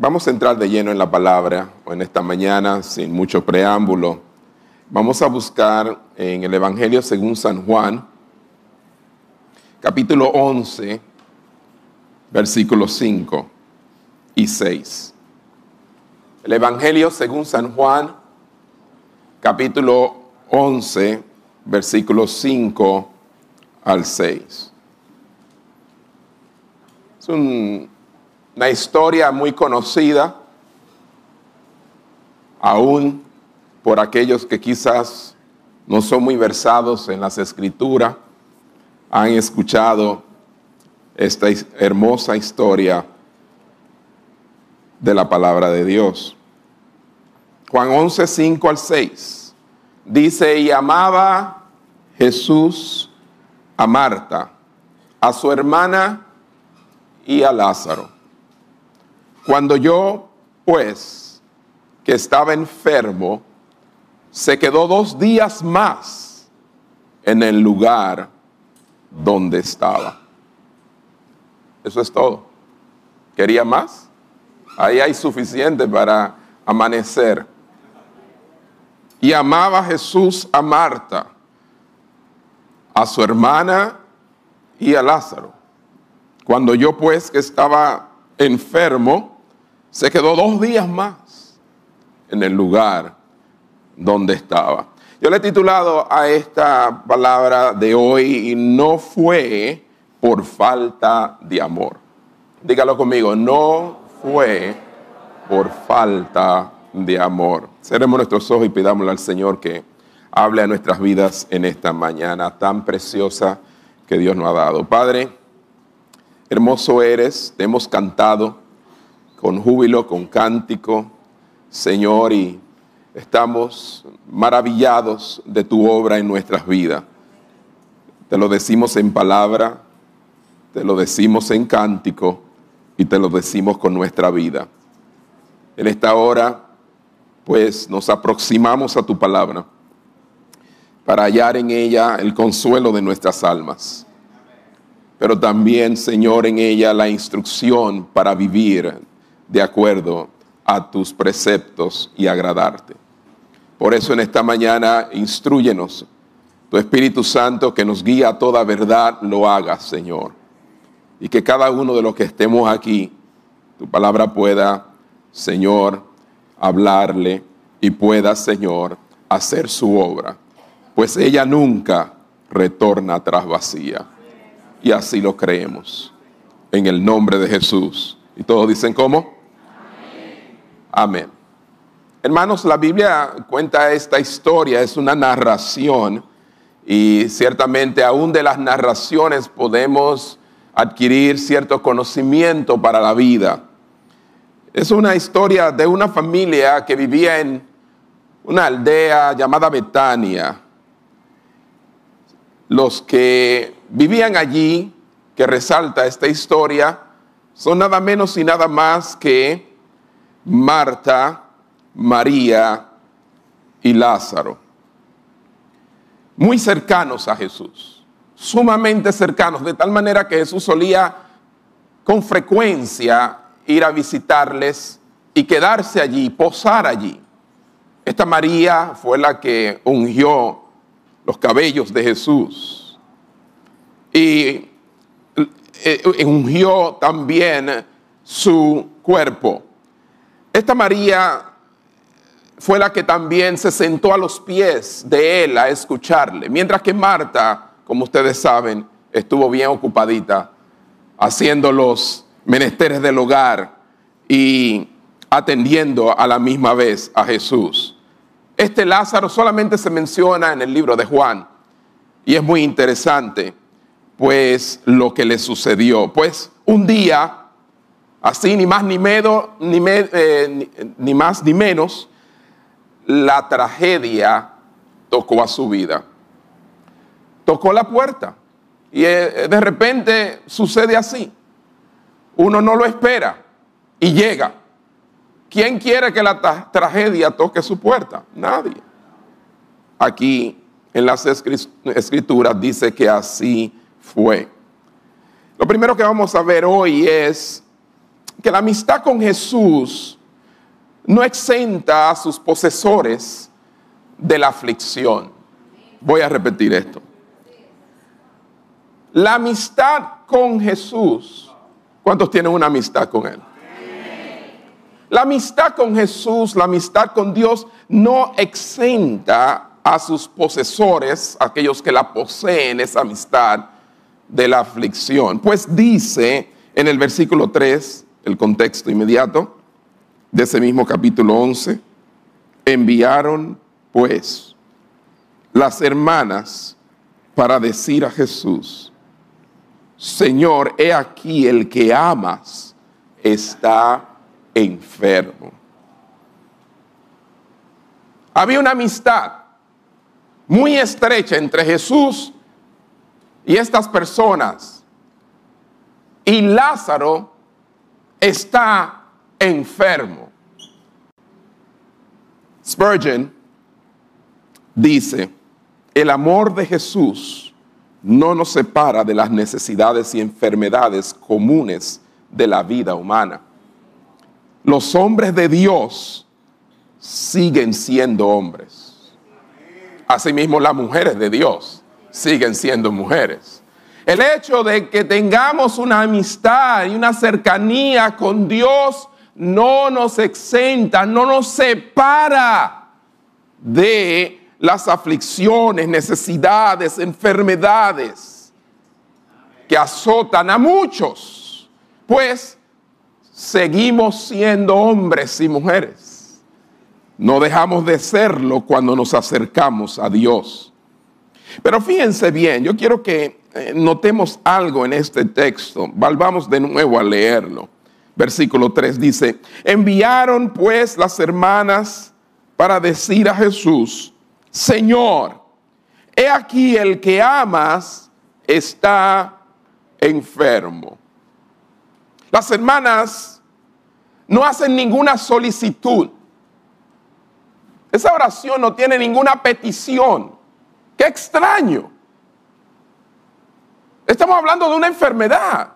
Vamos a entrar de lleno en la palabra en esta mañana sin mucho preámbulo. Vamos a buscar en el Evangelio según San Juan, capítulo 11, versículos 5 y 6. El Evangelio según San Juan, capítulo 11, versículos 5 al 6. Es una historia muy conocida, aún por aquellos que quizás no son muy versados en las escrituras, han escuchado esta hermosa historia de la palabra de Dios. Juan 11, 5 al 6 dice, y amaba Jesús a Marta, a su hermana y a Lázaro. Cuando yo, pues, que estaba enfermo, se quedó dos días más en el lugar donde estaba. Eso es todo. ¿Quería más? Ahí hay suficiente para amanecer. Y amaba Jesús a Marta, a su hermana y a Lázaro. Cuando yo pues que estaba enfermo, se quedó dos días más en el lugar donde estaba. Yo le he titulado a esta palabra de hoy, y no fue por falta de amor. Dígalo conmigo, no fue por falta de amor. Cerremos nuestros ojos y pidámosle al Señor que hable a nuestras vidas en esta mañana tan preciosa que Dios nos ha dado. Padre, hermoso eres, te hemos cantado con júbilo, con cántico, Señor, y estamos maravillados de tu obra en nuestras vidas. Te lo decimos en palabra, te lo decimos en cántico y te lo decimos con nuestra vida. En esta hora, pues nos aproximamos a tu palabra para hallar en ella el consuelo de nuestras almas, pero también, Señor, en ella la instrucción para vivir de acuerdo a tus preceptos y agradarte. Por eso en esta mañana instruyenos, tu Espíritu Santo que nos guía a toda verdad, lo haga, Señor. Y que cada uno de los que estemos aquí, tu palabra pueda, Señor, hablarle y pueda, Señor, hacer su obra. Pues ella nunca retorna atrás vacía. Y así lo creemos. En el nombre de Jesús. Y todos dicen cómo. Amén. Hermanos, la Biblia cuenta esta historia, es una narración y ciertamente aún de las narraciones podemos adquirir cierto conocimiento para la vida. Es una historia de una familia que vivía en una aldea llamada Betania. Los que vivían allí, que resalta esta historia, son nada menos y nada más que Marta, María y Lázaro. Muy cercanos a Jesús, sumamente cercanos, de tal manera que Jesús solía con frecuencia ir a visitarles y quedarse allí, posar allí. Esta María fue la que ungió los cabellos de Jesús y eh, ungió también su cuerpo. Esta María fue la que también se sentó a los pies de él a escucharle, mientras que Marta, como ustedes saben, estuvo bien ocupadita haciendo los menesteres del hogar y atendiendo a la misma vez a Jesús. Este Lázaro solamente se menciona en el libro de Juan y es muy interesante pues lo que le sucedió. Pues un día, así ni más ni, ni, eh, ni más ni menos, la tragedia tocó a su vida. Tocó la puerta y eh, de repente sucede así. Uno no lo espera y llega. ¿Quién quiere que la tragedia toque su puerta? Nadie. Aquí en las escrituras dice que así fue. Lo primero que vamos a ver hoy es que la amistad con Jesús no exenta a sus posesores de la aflicción. Voy a repetir esto. La amistad con Jesús, ¿cuántos tienen una amistad con Él? La amistad con Jesús, la amistad con Dios, no exenta a sus posesores, aquellos que la poseen, esa amistad, de la aflicción. Pues dice en el versículo 3, el contexto inmediato de ese mismo capítulo 11, enviaron pues las hermanas para decir a Jesús, Señor, he aquí el que amas está enfermo. Había una amistad muy estrecha entre Jesús y estas personas. Y Lázaro está enfermo. Spurgeon dice, el amor de Jesús no nos separa de las necesidades y enfermedades comunes de la vida humana. Los hombres de Dios siguen siendo hombres. Asimismo, las mujeres de Dios siguen siendo mujeres. El hecho de que tengamos una amistad y una cercanía con Dios no nos exenta, no nos separa de las aflicciones, necesidades, enfermedades que azotan a muchos, pues seguimos siendo hombres y mujeres. No dejamos de serlo cuando nos acercamos a Dios. Pero fíjense bien, yo quiero que notemos algo en este texto. Volvamos de nuevo a leerlo. Versículo 3 dice, enviaron pues las hermanas para decir a Jesús, Señor, he aquí el que amas está enfermo. Las hermanas no hacen ninguna solicitud. Esa oración no tiene ninguna petición. Qué extraño. Estamos hablando de una enfermedad.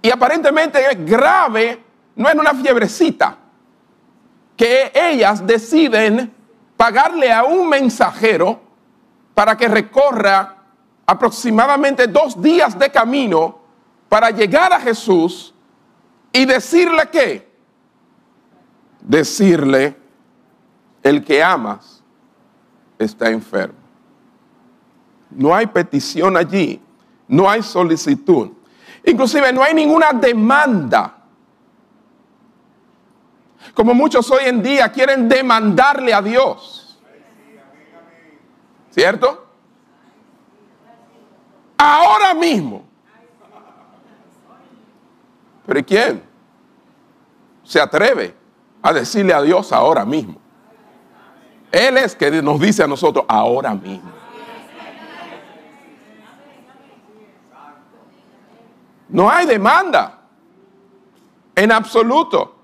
Y aparentemente es grave, no es una fiebrecita. Que ellas deciden pagarle a un mensajero para que recorra aproximadamente dos días de camino para llegar a Jesús y decirle qué? Decirle, el que amas está enfermo. No hay petición allí, no hay solicitud. Inclusive no hay ninguna demanda. Como muchos hoy en día quieren demandarle a Dios. ¿Cierto? Ahora mismo. Pero ¿quién se atreve a decirle a Dios ahora mismo? Él es que nos dice a nosotros ahora mismo. No hay demanda. En absoluto.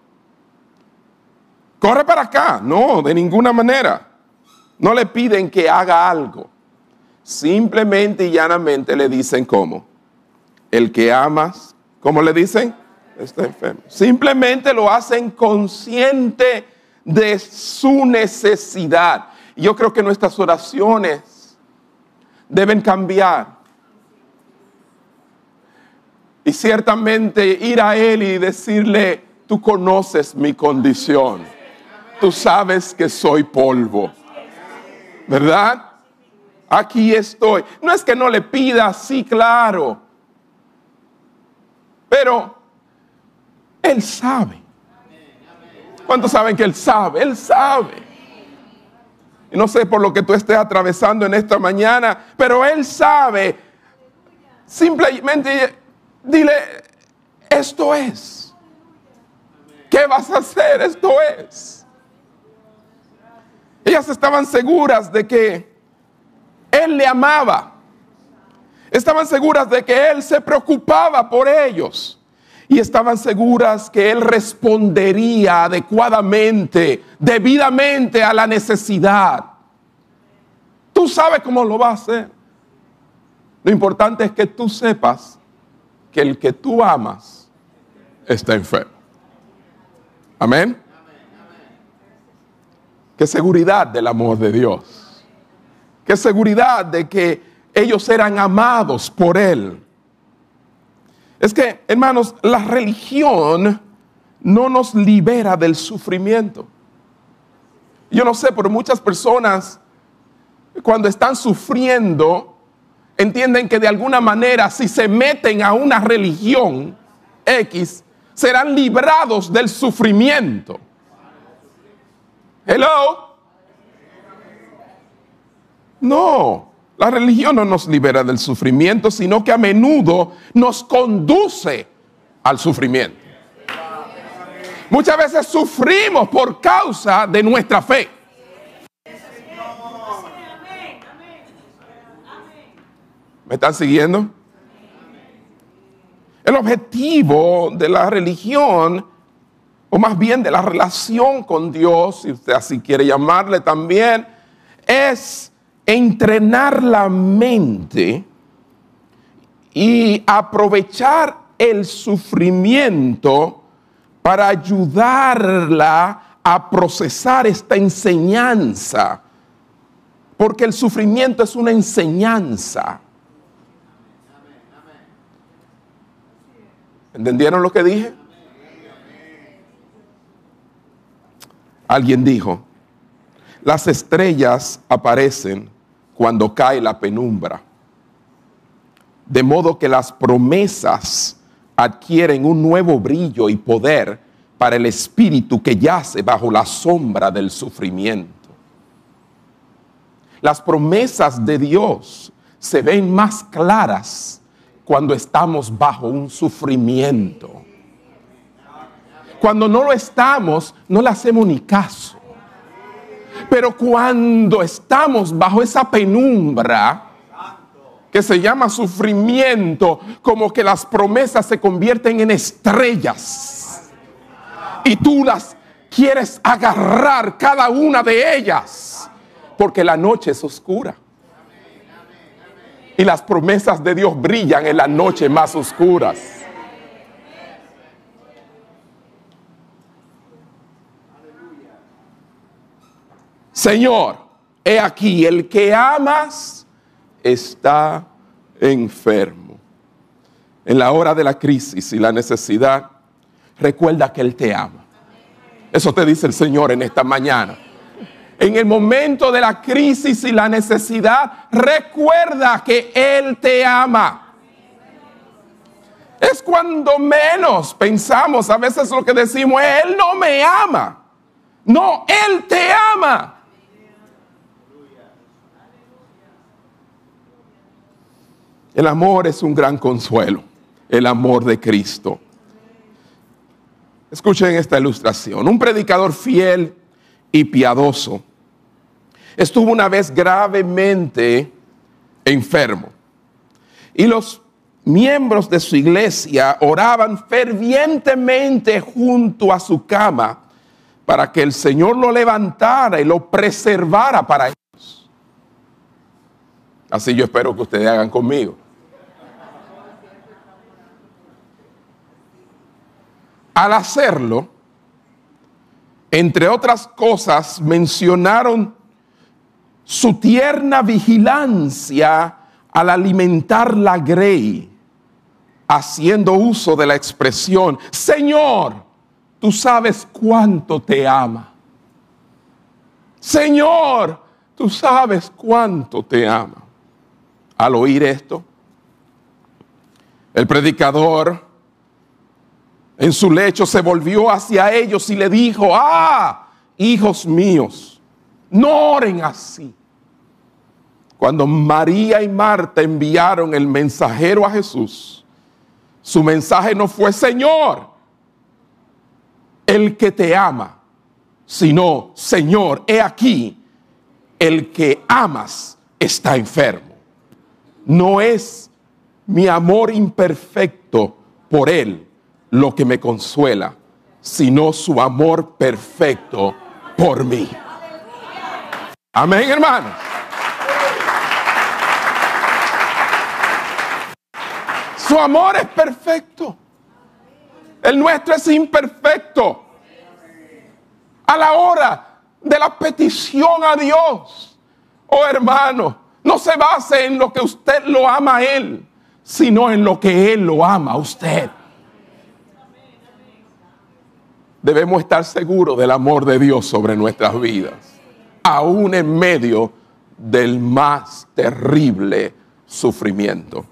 Corre para acá. No, de ninguna manera. No le piden que haga algo. Simplemente y llanamente le dicen cómo. El que amas, ¿cómo le dicen? Está enfermo. Simplemente lo hacen consciente de su necesidad. Yo creo que nuestras oraciones deben cambiar y ciertamente ir a Él y decirle, tú conoces mi condición, tú sabes que soy polvo, ¿verdad? Aquí estoy. No es que no le pida, sí, claro, pero Él sabe. ¿Cuántos saben que Él sabe? Él sabe. Y no sé por lo que tú estés atravesando en esta mañana, pero Él sabe. Simplemente Dile, esto es. ¿Qué vas a hacer? Esto es. Ellas estaban seguras de que Él le amaba. Estaban seguras de que Él se preocupaba por ellos. Y estaban seguras que Él respondería adecuadamente, debidamente a la necesidad. Tú sabes cómo lo va a hacer. Lo importante es que tú sepas que el que tú amas está enfermo. Amén. Qué seguridad del amor de Dios. Qué seguridad de que ellos eran amados por Él. Es que, hermanos, la religión no nos libera del sufrimiento. Yo no sé, pero muchas personas cuando están sufriendo entienden que de alguna manera si se meten a una religión X, serán librados del sufrimiento. Hello. No, la religión no nos libera del sufrimiento, sino que a menudo nos conduce al sufrimiento. Muchas veces sufrimos por causa de nuestra fe. ¿Me están siguiendo? El objetivo de la religión, o más bien de la relación con Dios, si usted así quiere llamarle también, es entrenar la mente y aprovechar el sufrimiento para ayudarla a procesar esta enseñanza. Porque el sufrimiento es una enseñanza. ¿Entendieron lo que dije? Alguien dijo, las estrellas aparecen cuando cae la penumbra, de modo que las promesas adquieren un nuevo brillo y poder para el espíritu que yace bajo la sombra del sufrimiento. Las promesas de Dios se ven más claras cuando estamos bajo un sufrimiento. Cuando no lo estamos, no le hacemos ni caso. Pero cuando estamos bajo esa penumbra, que se llama sufrimiento, como que las promesas se convierten en estrellas. Y tú las quieres agarrar cada una de ellas, porque la noche es oscura. Y las promesas de Dios brillan en las noches más oscuras. Señor, he aquí, el que amas está enfermo. En la hora de la crisis y la necesidad, recuerda que Él te ama. Eso te dice el Señor en esta mañana en el momento de la crisis y la necesidad, recuerda que Él te ama. Es cuando menos pensamos, a veces lo que decimos es, Él no me ama. No, Él te ama. El amor es un gran consuelo, el amor de Cristo. Escuchen esta ilustración. Un predicador fiel y piadoso estuvo una vez gravemente enfermo. Y los miembros de su iglesia oraban fervientemente junto a su cama para que el Señor lo levantara y lo preservara para ellos. Así yo espero que ustedes hagan conmigo. Al hacerlo, entre otras cosas, mencionaron su tierna vigilancia al alimentar la grey, haciendo uso de la expresión, Señor, tú sabes cuánto te ama. Señor, tú sabes cuánto te ama. Al oír esto, el predicador en su lecho se volvió hacia ellos y le dijo, ah, hijos míos, no oren así. Cuando María y Marta enviaron el mensajero a Jesús, su mensaje no fue, Señor, el que te ama, sino, Señor, he aquí, el que amas está enfermo. No es mi amor imperfecto por Él lo que me consuela, sino su amor perfecto por mí. Amén, hermanos. Su amor es perfecto. El nuestro es imperfecto. A la hora de la petición a Dios, oh hermano, no se base en lo que usted lo ama a Él, sino en lo que Él lo ama a usted. Debemos estar seguros del amor de Dios sobre nuestras vidas, aún en medio del más terrible sufrimiento.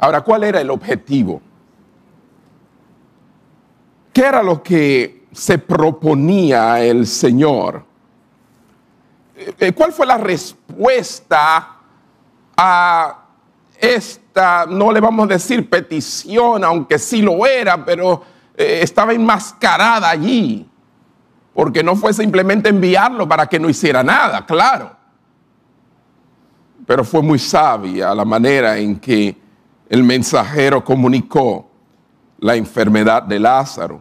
Ahora, ¿cuál era el objetivo? ¿Qué era lo que se proponía el Señor? Eh, eh, ¿Cuál fue la respuesta a esta, no le vamos a decir petición, aunque sí lo era, pero eh, estaba enmascarada allí? Porque no fue simplemente enviarlo para que no hiciera nada, claro. Pero fue muy sabia la manera en que el mensajero comunicó la enfermedad de Lázaro.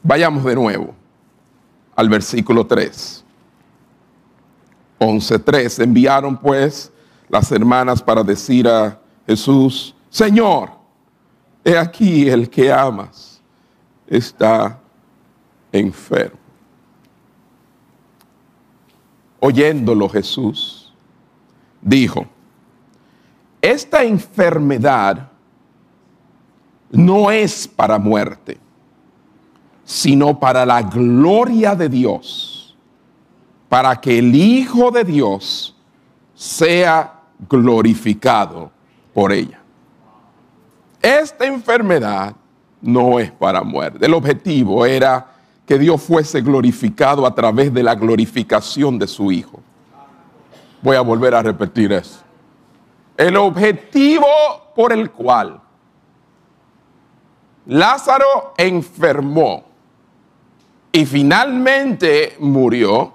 Vayamos de nuevo al versículo 3. 11.3. Enviaron pues las hermanas para decir a Jesús, Señor, he aquí el que amas está enfermo. Oyéndolo Jesús, dijo, esta enfermedad no es para muerte, sino para la gloria de Dios, para que el Hijo de Dios sea glorificado por ella. Esta enfermedad no es para muerte. El objetivo era que Dios fuese glorificado a través de la glorificación de su Hijo. Voy a volver a repetir eso. El objetivo por el cual Lázaro enfermó y finalmente murió,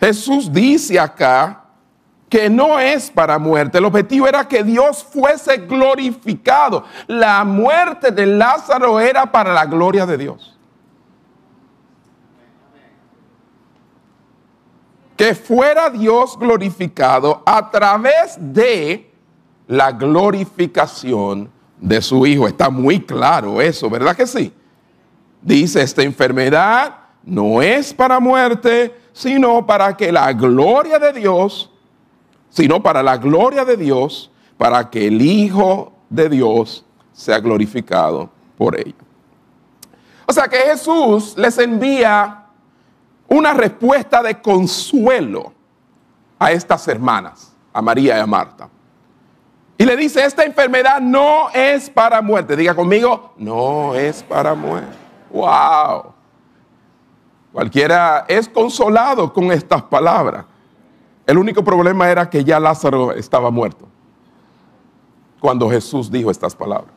Jesús dice acá que no es para muerte. El objetivo era que Dios fuese glorificado. La muerte de Lázaro era para la gloria de Dios. Que fuera Dios glorificado a través de la glorificación de su Hijo. Está muy claro eso, ¿verdad que sí? Dice, esta enfermedad no es para muerte, sino para que la gloria de Dios, sino para la gloria de Dios, para que el Hijo de Dios sea glorificado por ello. O sea que Jesús les envía una respuesta de consuelo a estas hermanas, a María y a Marta. Y le dice, esta enfermedad no es para muerte. Diga conmigo, no es para muerte. Wow. Cualquiera es consolado con estas palabras. El único problema era que ya Lázaro estaba muerto cuando Jesús dijo estas palabras.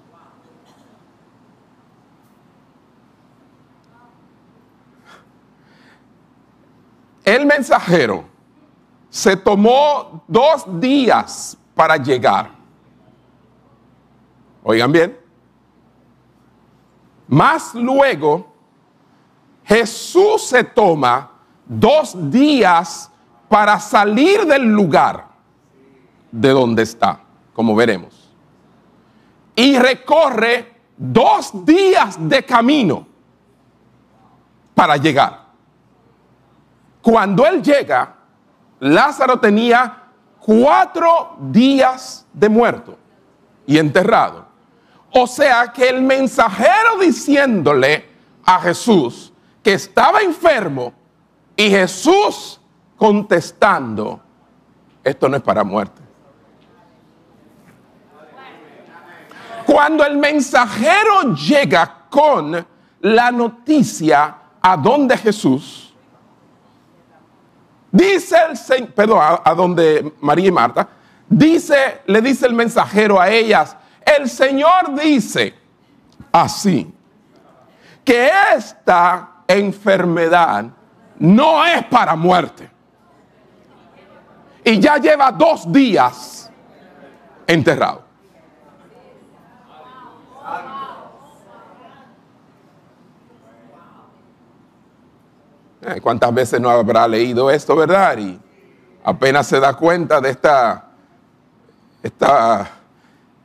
El mensajero se tomó dos días para llegar. Oigan bien. Más luego, Jesús se toma dos días para salir del lugar de donde está, como veremos. Y recorre dos días de camino para llegar. Cuando él llega, Lázaro tenía cuatro días de muerto y enterrado. O sea que el mensajero diciéndole a Jesús que estaba enfermo y Jesús contestando, esto no es para muerte. Cuando el mensajero llega con la noticia a donde Jesús, dice el Señor, perdón, a, a donde María y Marta, dice, le dice el mensajero a ellas, el Señor dice así, que esta enfermedad no es para muerte. Y ya lleva dos días enterrado. Eh, ¿Cuántas veces no habrá leído esto, verdad? Y apenas se da cuenta de esta, esta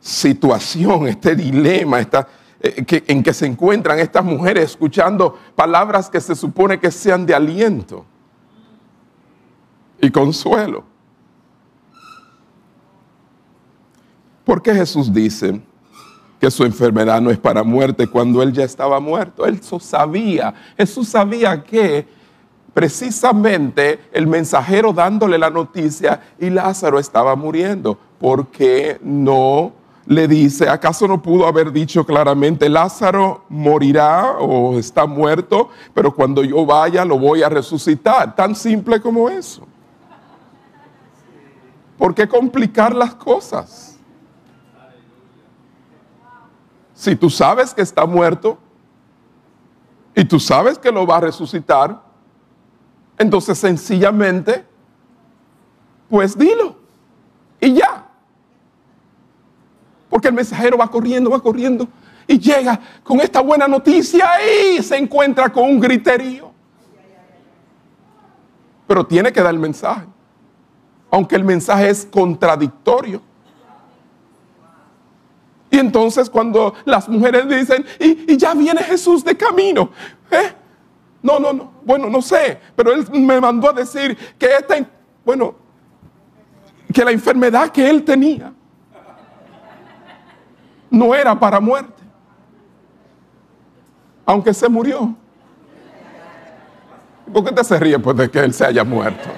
situación, este dilema, esta, eh, en que se encuentran estas mujeres escuchando palabras que se supone que sean de aliento y consuelo. ¿Por qué Jesús dice que su enfermedad no es para muerte cuando él ya estaba muerto? Él sabía, Jesús sabía que precisamente el mensajero dándole la noticia y Lázaro estaba muriendo. ¿Por qué no le dice, acaso no pudo haber dicho claramente, Lázaro morirá o está muerto, pero cuando yo vaya lo voy a resucitar? Tan simple como eso. ¿Por qué complicar las cosas? Si tú sabes que está muerto y tú sabes que lo va a resucitar, entonces sencillamente, pues dilo y ya. Porque el mensajero va corriendo, va corriendo y llega con esta buena noticia y se encuentra con un griterío. Pero tiene que dar el mensaje aunque el mensaje es contradictorio. Y entonces cuando las mujeres dicen, y, ya viene Jesús de camino, ¿eh? No, no, no, bueno, no sé, pero él me mandó a decir que esta, bueno, que la enfermedad que él tenía no era para muerte, aunque se murió. ¿Por qué te se ríe pues de que él se haya muerto?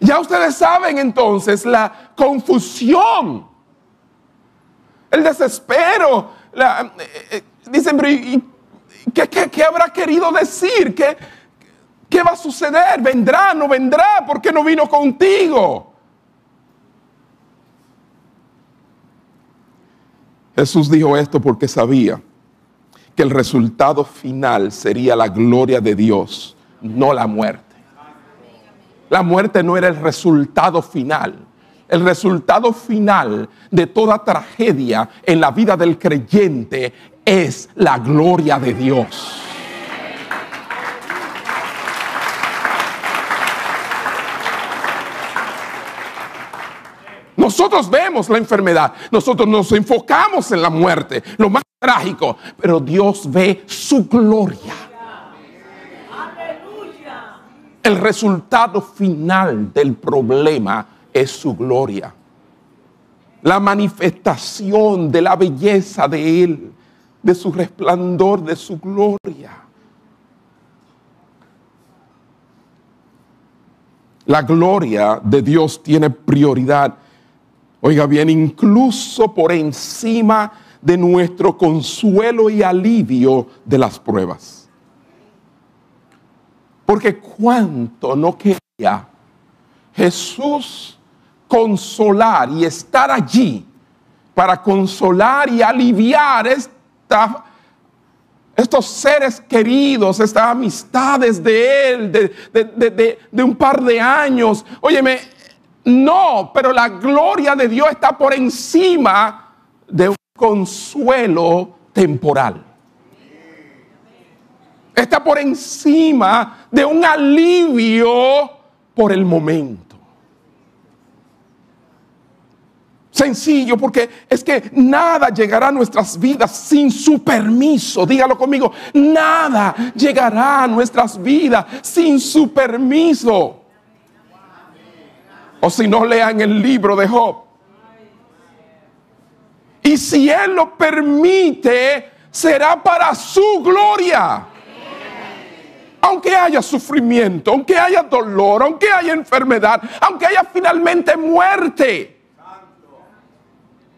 Ya ustedes saben entonces la confusión, el desespero. Eh, eh, dicen, ¿qué, habrá querido decir? ¿Qué, ¿Qué va a suceder? ¿Vendrá? ¿No vendrá? ¿Por qué no vino contigo? Jesús dijo esto porque sabía que el resultado final sería la gloria de Dios, no la muerte. La muerte no era el resultado final. El resultado final de toda tragedia en la vida del creyente es la gloria de Dios. Nosotros vemos la enfermedad, nosotros nos enfocamos en la muerte, lo más trágico, pero Dios ve su gloria. El resultado final del problema es su gloria. La manifestación de la belleza de Él, de su resplandor, de su gloria. La gloria de Dios tiene prioridad. Oiga bien, incluso por encima de nuestro consuelo y alivio de las pruebas. Porque cuánto no quería Jesús consolar y estar allí para consolar y aliviar estos seres queridos, estas amistades de Él, de, de un par de años. Óyeme, no, pero la gloria de Dios está por encima de un consuelo temporal está por encima de un alivio por el momento. Sencillo, porque es que nada llegará a nuestras vidas sin su permiso. Dígalo conmigo, nada llegará a nuestras vidas sin su permiso. O si no, lean el libro de Job. Y si Él lo permite, será para su gloria aunque haya sufrimiento, aunque haya dolor, aunque haya enfermedad, aunque haya finalmente muerte.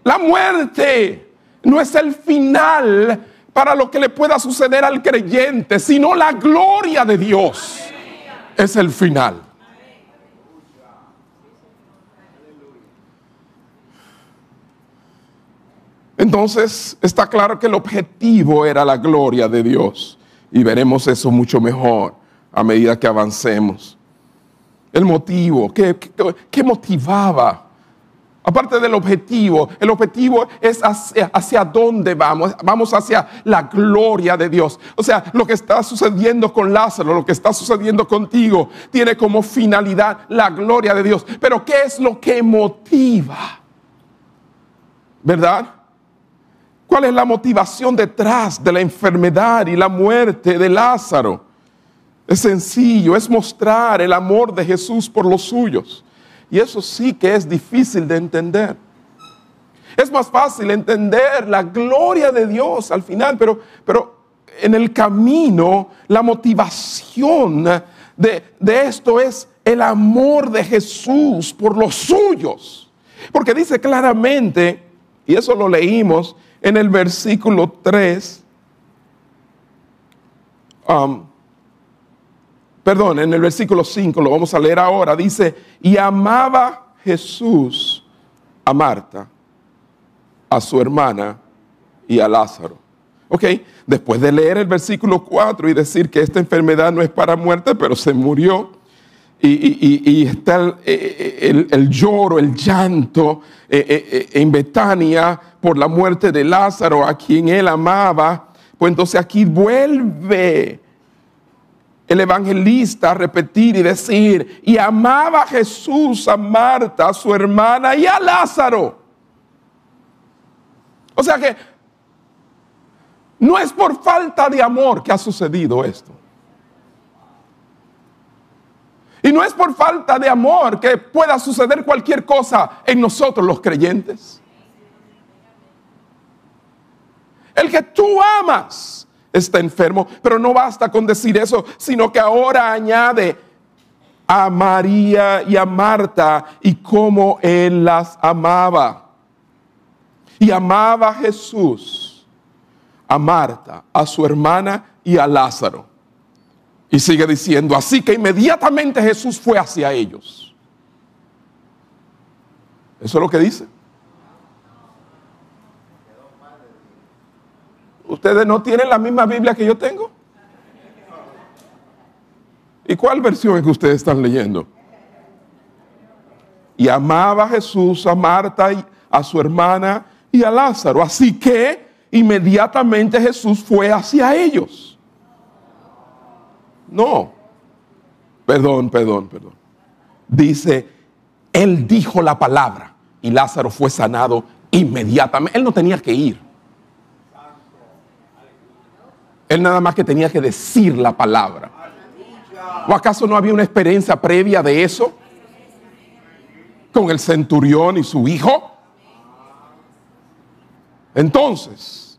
La muerte no es el final para lo que le pueda suceder al creyente, sino la gloria de Dios es el final. Entonces está claro que el objetivo era la gloria de Dios y veremos eso mucho mejor a medida que avancemos. El motivo, ¿qué, motivaba Aparte del objetivo, el objetivo es hacia, hacia, dónde vamos. Vamos hacia la gloria de Dios. O sea, lo que está sucediendo con Lázaro, lo que está sucediendo contigo, tiene como finalidad la gloria de Dios. Pero ¿qué es lo que motiva? ¿Verdad? ¿Cuál es la motivación detrás de la enfermedad y la muerte de Lázaro? Es sencillo, es mostrar el amor de Jesús por los suyos. Y eso sí que es difícil de entender. Es más fácil entender la gloria de Dios al final, pero, pero en el camino la motivación de, de esto es el amor de Jesús por los suyos. Porque dice claramente, y eso lo leímos en el versículo 3, um, perdón, en el versículo 5, lo vamos a leer ahora, dice, y amaba Jesús a Marta, a su hermana y a Lázaro. Ok, después de leer el versículo 4 y decir que esta enfermedad no es para muerte, pero se murió, y, está el, lloro, el llanto eh, eh, eh, en Betania por la muerte de Lázaro, a quien él amaba, pues entonces aquí vuelve el evangelista a repetir y decir, y amaba a Jesús, a Marta, a su hermana y a Lázaro. O sea que no es por falta de amor que ha sucedido esto. Y no es por falta de amor que pueda suceder cualquier cosa en nosotros los creyentes. El que tú amas está enfermo. Pero no basta con decir eso, sino que ahora añade a María y a Marta y cómo él las amaba. Y amaba a Jesús, a Marta, a su hermana y a Lázaro. Y sigue diciendo, así que inmediatamente Jesús fue hacia ellos. Eso es lo que dice. ¿Ustedes no tienen la misma Biblia que yo tengo? ¿Y cuál versión es que ustedes están leyendo? Y amaba a Jesús, a Marta, y a su hermana y a Lázaro. Así que inmediatamente Jesús fue hacia ellos. No. Perdón, perdón, perdón. Dice, él dijo la palabra y Lázaro fue sanado inmediatamente. Él no tenía que ir. Él nada más que tenía que decir la palabra. ¿O acaso no había una experiencia previa de eso? Con el centurión y su hijo. Entonces,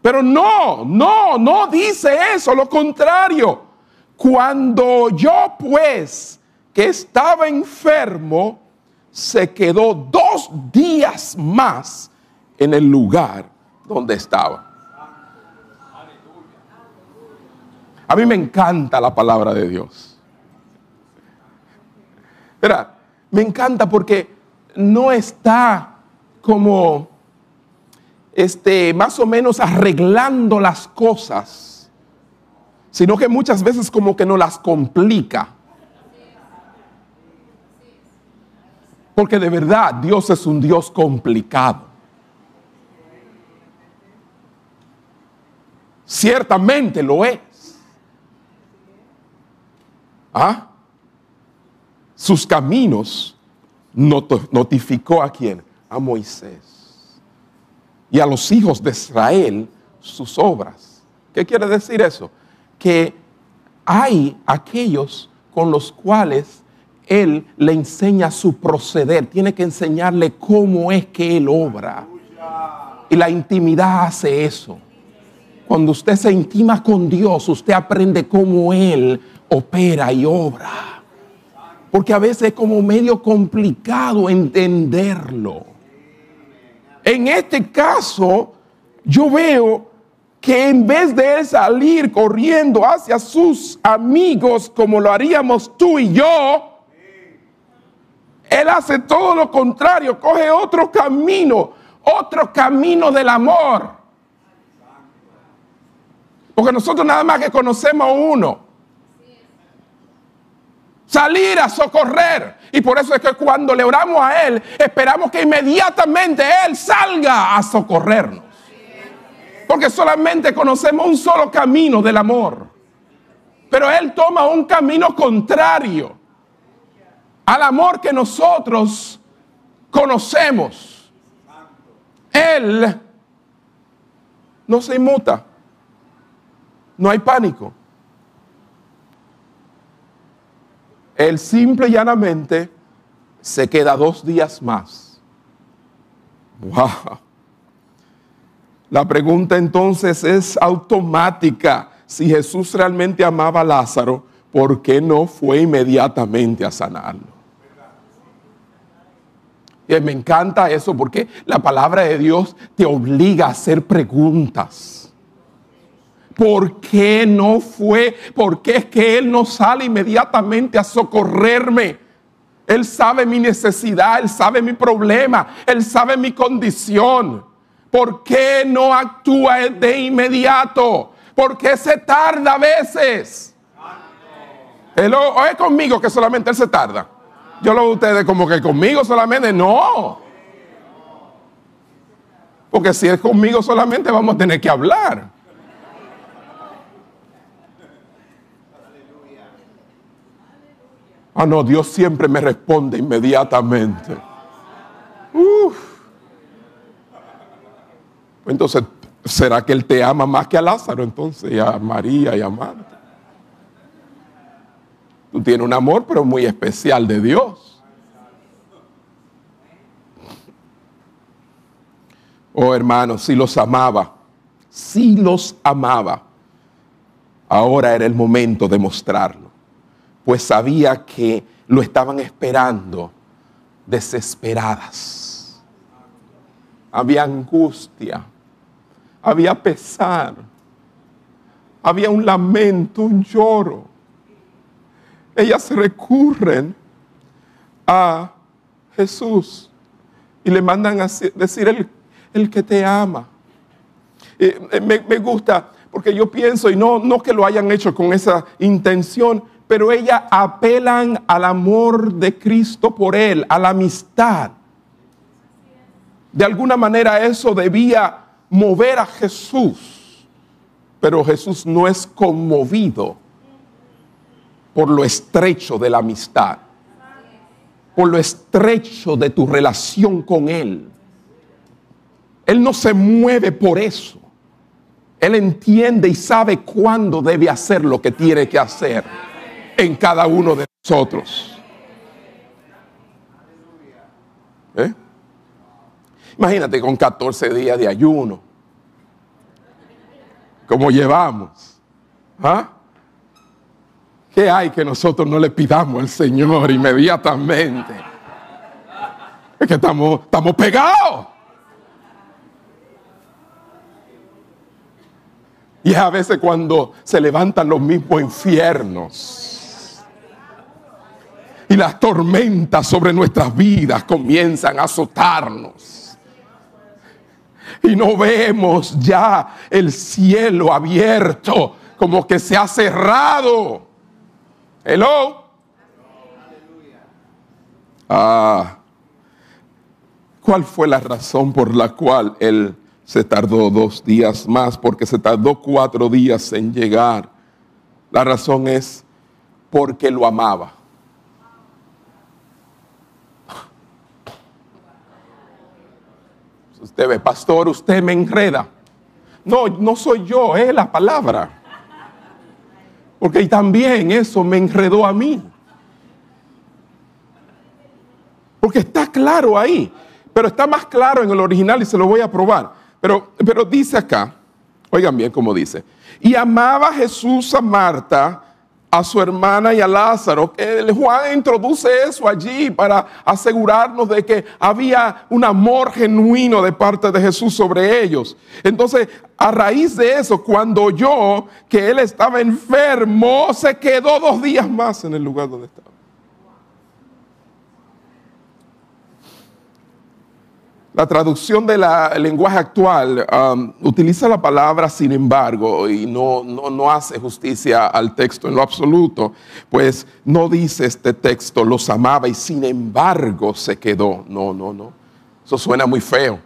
pero no, no, no dice eso, lo contrario. Cuando yo pues, que estaba enfermo, se quedó dos días más en el lugar donde estaba. A mí me encanta la palabra de Dios. Mira, me encanta porque no está como este más o menos arreglando las cosas, sino que muchas veces como que no las complica. Porque de verdad Dios es un Dios complicado. Ciertamente lo es. ¿Ah? Sus caminos notificó a quién? A Moisés. Y a los hijos de Israel sus obras. ¿Qué quiere decir eso? Que hay aquellos con los cuales Él le enseña su proceder. Tiene que enseñarle cómo es que Él obra. Y la intimidad hace eso. Cuando usted se intima con Dios, usted aprende cómo Él opera y obra. Porque a veces es como medio complicado entenderlo. En este caso, yo veo que en vez de salir corriendo hacia sus amigos como lo haríamos tú y yo, él hace todo lo contrario, coge otro camino, otro camino del amor. Porque nosotros nada más que conocemos uno. salir a socorrer. Y por eso es que cuando le oramos a Él, esperamos que inmediatamente Él salga a socorrernos. Porque solamente conocemos un solo camino del amor. Pero Él toma un camino contrario al amor que nosotros conocemos. Él no se inmuta. No hay pánico. Él simple y llanamente se queda dos días más. Wow. La pregunta entonces es automática. Si Jesús realmente amaba a Lázaro, ¿por qué no fue inmediatamente a sanarlo? Y me encanta eso porque la palabra de Dios te obliga a hacer preguntas. ¿Por qué no fue? ¿Por qué es que Él no sale inmediatamente a socorrerme? Él sabe mi necesidad, Él sabe mi problema, Él sabe mi condición. ¿Por qué no actúa de inmediato? ¿Por qué se tarda a veces? O es conmigo que solamente Él se tarda. Yo lo veo ustedes como que conmigo solamente. No. Porque si es conmigo solamente vamos a tener que hablar. Ah, no, Dios siempre me responde inmediatamente. Entonces, ¿será que Él te ama más que a Lázaro entonces? Y a María y a Marta. Tú tienes un amor, pero muy especial de Dios. Oh hermanos, si los amaba, si los amaba, ahora era el momento de mostrarlo pues sabía que lo estaban esperando desesperadas. Había angustia, había pesar, había un lamento, un lloro. Ellas recurren a Jesús y le mandan a decir el, que te ama. Eh, me, me, gusta porque yo pienso, y no, no que lo hayan hecho con esa intención, pero ellas apelan al amor de Cristo por él, a la amistad. De alguna manera eso debía mover a Jesús, pero Jesús no es conmovido por lo estrecho de la amistad, por lo estrecho de tu relación con Él. Él no se mueve por eso. Él entiende y sabe cuándo debe hacer lo que tiene que hacer en cada uno de nosotros. Imagínate con 14 días de ayuno. ¿Cómo llevamos? ¿Ah? ¿Qué hay que nosotros no le pidamos al Señor inmediatamente? Es que estamos, estamos pegados. Y es a veces cuando se levantan los mismos infiernos y las tormentas sobre nuestras vidas comienzan a azotarnos. Y no vemos ya el cielo abierto, como que se ha cerrado. Hello. Ah, ¿cuál fue la razón por la cual él se tardó dos días más? Porque se tardó cuatro días en llegar. La razón es porque lo amaba. Usted ve, pastor, usted me enreda. No, no soy yo, es la palabra. Porque también eso me enredó a mí. Porque está claro ahí, pero está más claro en el original y se lo voy a probar. Pero, pero dice acá, oigan bien cómo dice, y amaba Jesús a Marta a su hermana y a Lázaro. que Juan introduce eso allí para asegurarnos de que había un amor genuino de parte de Jesús sobre ellos. Entonces, a raíz de eso, cuando oyó que él estaba enfermo, se quedó dos días más en el lugar donde estaba. La traducción del lenguaje actual um, utiliza la palabra sin embargo y no, no, no, hace justicia al texto en lo absoluto, pues no dice este texto los amaba y sin embargo se quedó. No, no, no. Eso suena muy feo.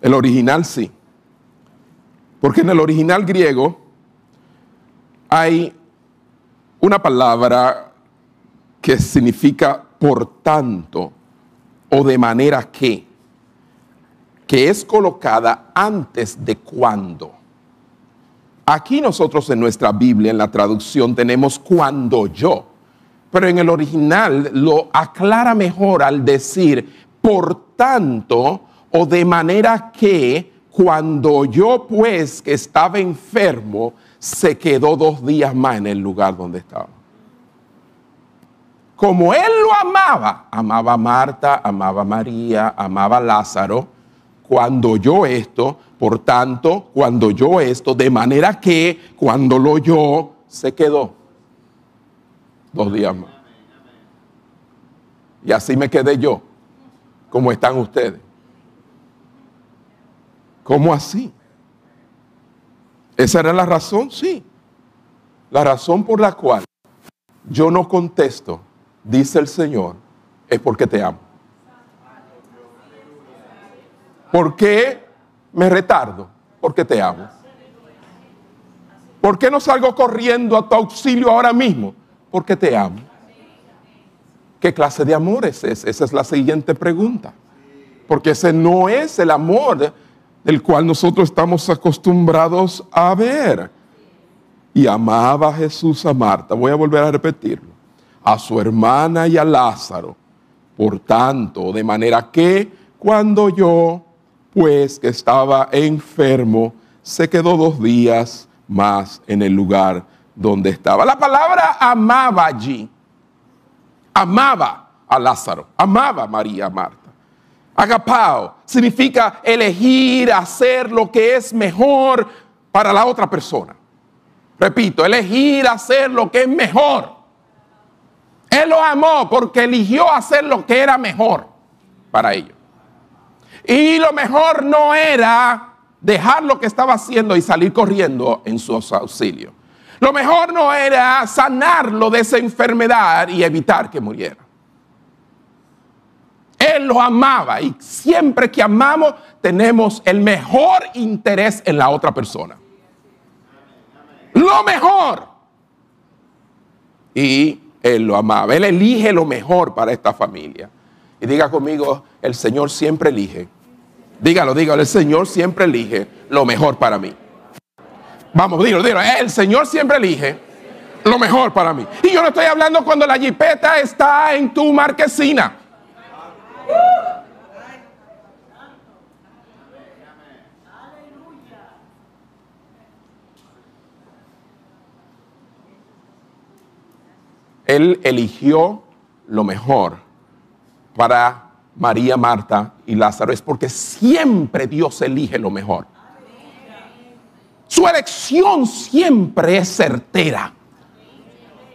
El original sí. Porque en el original griego hay una palabra que significa por tanto o de manera que, que es colocada antes de cuando. Aquí nosotros en nuestra Biblia, en la traducción, tenemos cuando yo, pero en el original lo aclara mejor al decir por tanto o de manera que cuando yo pues que estaba enfermo, se quedó dos días más en el lugar donde estaba como él lo amaba, amaba a Marta, amaba a María, amaba a Lázaro, cuando oyó esto, por tanto, cuando oyó esto, de manera que cuando lo oyó, se quedó dos días más. Y así me quedé yo, como están ustedes. ¿Cómo así? ¿Esa era la razón? Sí. La razón por la cual yo no contesto dice el Señor, es porque te amo. ¿Por qué me retardo? Porque te amo. ¿Por qué no salgo corriendo a tu auxilio ahora mismo? Porque te amo. ¿Qué clase de amor es ese? Esa es la siguiente pregunta. Porque ese no es el amor del cual nosotros estamos acostumbrados a ver. Y amaba a Jesús a Marta. Voy a volver a repetirlo a su hermana y a Lázaro. Por tanto, de manera que cuando yo, pues que estaba enfermo, se quedó dos días más en el lugar donde estaba. La palabra amaba allí. Amaba a Lázaro, amaba a María Marta. Agapao significa elegir hacer lo que es mejor para la otra persona. Repito, elegir hacer lo que es mejor. Él lo amó porque eligió hacer lo que era mejor para ellos. Y lo mejor no era dejar lo que estaba haciendo y salir corriendo en su auxilio. Lo mejor no era sanarlo de esa enfermedad y evitar que muriera. Él lo amaba y siempre que amamos tenemos el mejor interés en la otra persona. Lo mejor. Y él lo amaba. Él elige lo mejor para esta familia. Y diga conmigo, el Señor siempre elige. Dígalo, dígalo, el Señor siempre elige lo mejor para mí. Vamos, dígalo, dígalo. El Señor siempre elige lo mejor para mí. Y yo no estoy hablando cuando la jipeta está en tu marquesina. Él eligió lo mejor para María, Marta y Lázaro. Es porque siempre Dios elige lo mejor. Su elección siempre es certera.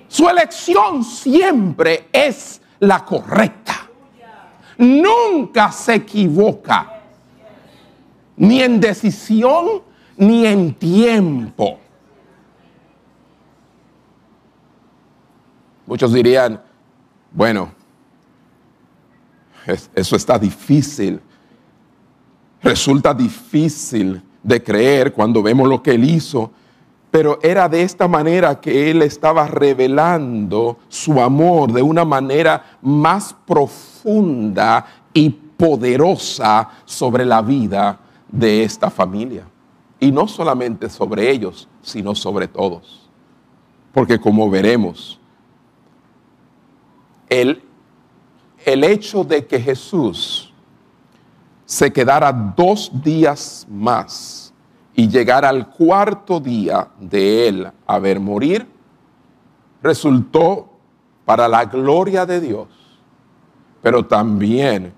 Su elección siempre es la correcta. Nunca se equivoca. Ni en decisión ni en tiempo. Muchos dirían, bueno, eso está difícil. Resulta difícil de creer cuando vemos lo que él hizo, pero era de esta manera que él estaba revelando su amor de una manera más profunda y poderosa sobre la vida de esta familia. Y no solamente sobre ellos, sino sobre todos. Porque como veremos, el, el hecho de que Jesús se quedara dos días más y llegara al cuarto día de él a ver morir, resultó para la gloria de Dios, pero también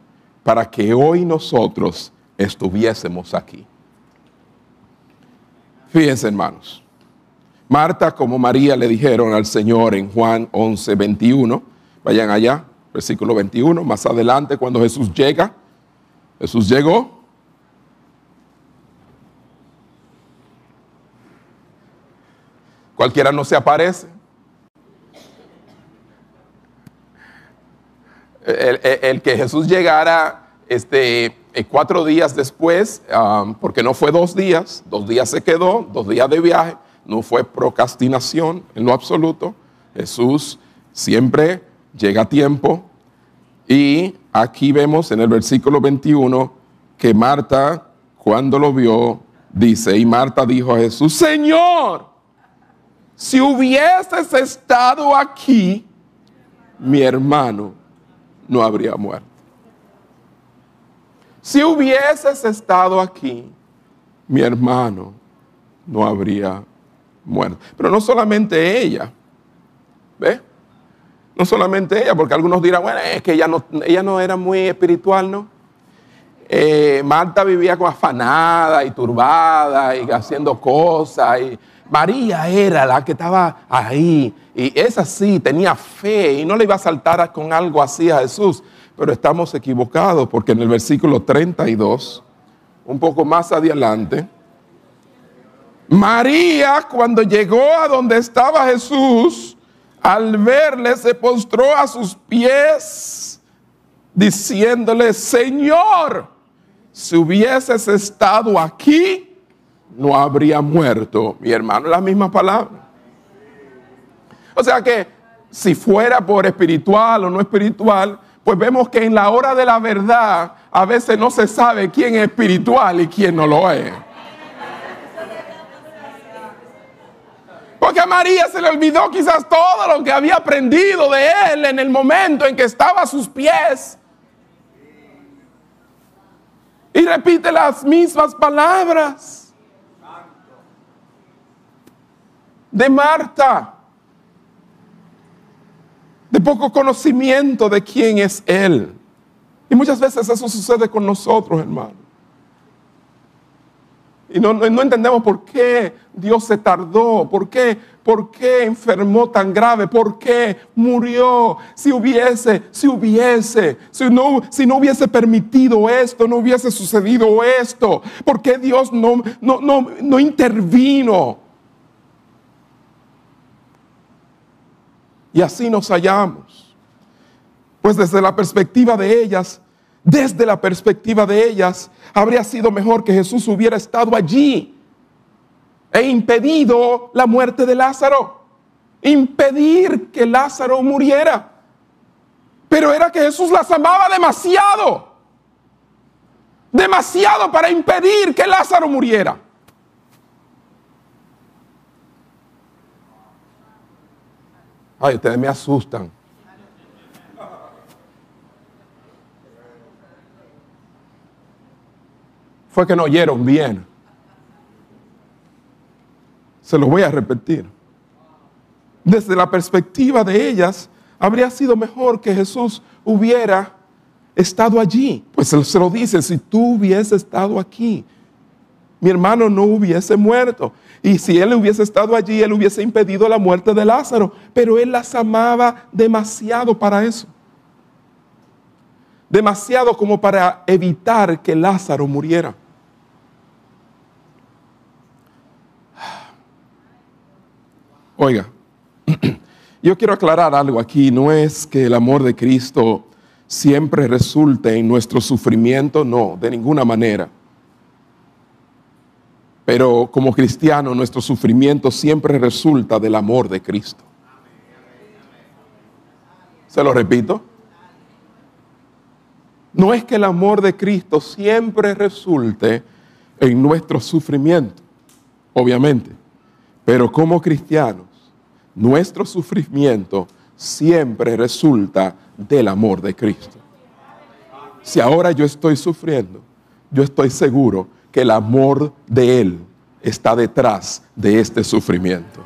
para que hoy nosotros estuviésemos aquí. Fíjense, hermanos. Marta como María le dijeron al Señor en Juan 11, 21, Vayan allá. Versículo 21, más adelante cuando Jesús llega, Jesús llegó. Cualquiera no se aparece. El, que Jesús llegara este, eh, cuatro días después, porque no fue dos días, dos días se quedó, dos días de viaje, no fue procrastinación en lo absoluto. Jesús siempre llega a tiempo. Y aquí vemos en el versículo 21 que Marta, cuando lo vio, dice, y Marta dijo a Jesús, Señor, si hubieses estado aquí, mi hermano no habría muerto. Si hubieses estado aquí, mi hermano no habría muerto. Pero no solamente ella, ¿ve? No solamente ella, porque algunos dirán, bueno, es que ella no, ella no era muy espiritual, ¿no? Eh, Marta vivía como afanada y turbada y haciendo cosas. Y María era la que estaba ahí. Y esa sí tenía fe y no le iba a saltar con algo así a Jesús. Pero estamos equivocados porque en el versículo 32, un poco más adelante, María cuando llegó a donde estaba Jesús, al verle se postró a sus pies, diciéndole, Señor, si hubieses estado aquí, no habría muerto mi hermano. La misma palabra. O sea que si fuera por espiritual o no espiritual, pues vemos que en la hora de la verdad a veces no se sabe quién es espiritual y quién no lo es. Porque a María se le olvidó quizás todo lo que había aprendido de él en el momento en que estaba a sus pies. Y repite las mismas palabras de Marta. De poco conocimiento de quién es Él. Y muchas veces eso sucede con nosotros, hermano. Y no, entendemos por qué Dios se tardó, por qué, por qué enfermó tan grave, por qué murió. Si hubiese, si hubiese, si no, si no hubiese permitido esto, no hubiese sucedido esto, por qué Dios no, no, no, no intervino. Y así nos hallamos. Pues desde la perspectiva de ellas, desde la perspectiva de ellas, habría sido mejor que Jesús hubiera estado allí e impedido la muerte de Lázaro, impedir que Lázaro muriera. Pero era que Jesús las amaba demasiado, demasiado para impedir que Lázaro muriera. Ay, ustedes me asustan. Fue que no oyeron bien. Se lo voy a repetir. Desde la perspectiva de ellas, habría sido mejor que Jesús hubiera estado allí. Pues se lo dice, si tú hubieses estado aquí, mi hermano no hubiese muerto. Y si él hubiese estado allí, él hubiese impedido la muerte de Lázaro. Pero él las amaba demasiado para eso. Demasiado como para evitar que Lázaro muriera. Oiga, yo quiero aclarar algo aquí. No es que el amor de Cristo siempre resulte en nuestro sufrimiento, no, de ninguna manera. Pero como cristiano, nuestro sufrimiento siempre resulta del amor de Cristo. Se lo repito. No es que el amor de Cristo siempre resulte en nuestro sufrimiento, obviamente. Pero como cristianos, nuestro sufrimiento siempre resulta del amor de Cristo. Si ahora yo estoy sufriendo, yo estoy seguro que el amor de Él está detrás de este sufrimiento.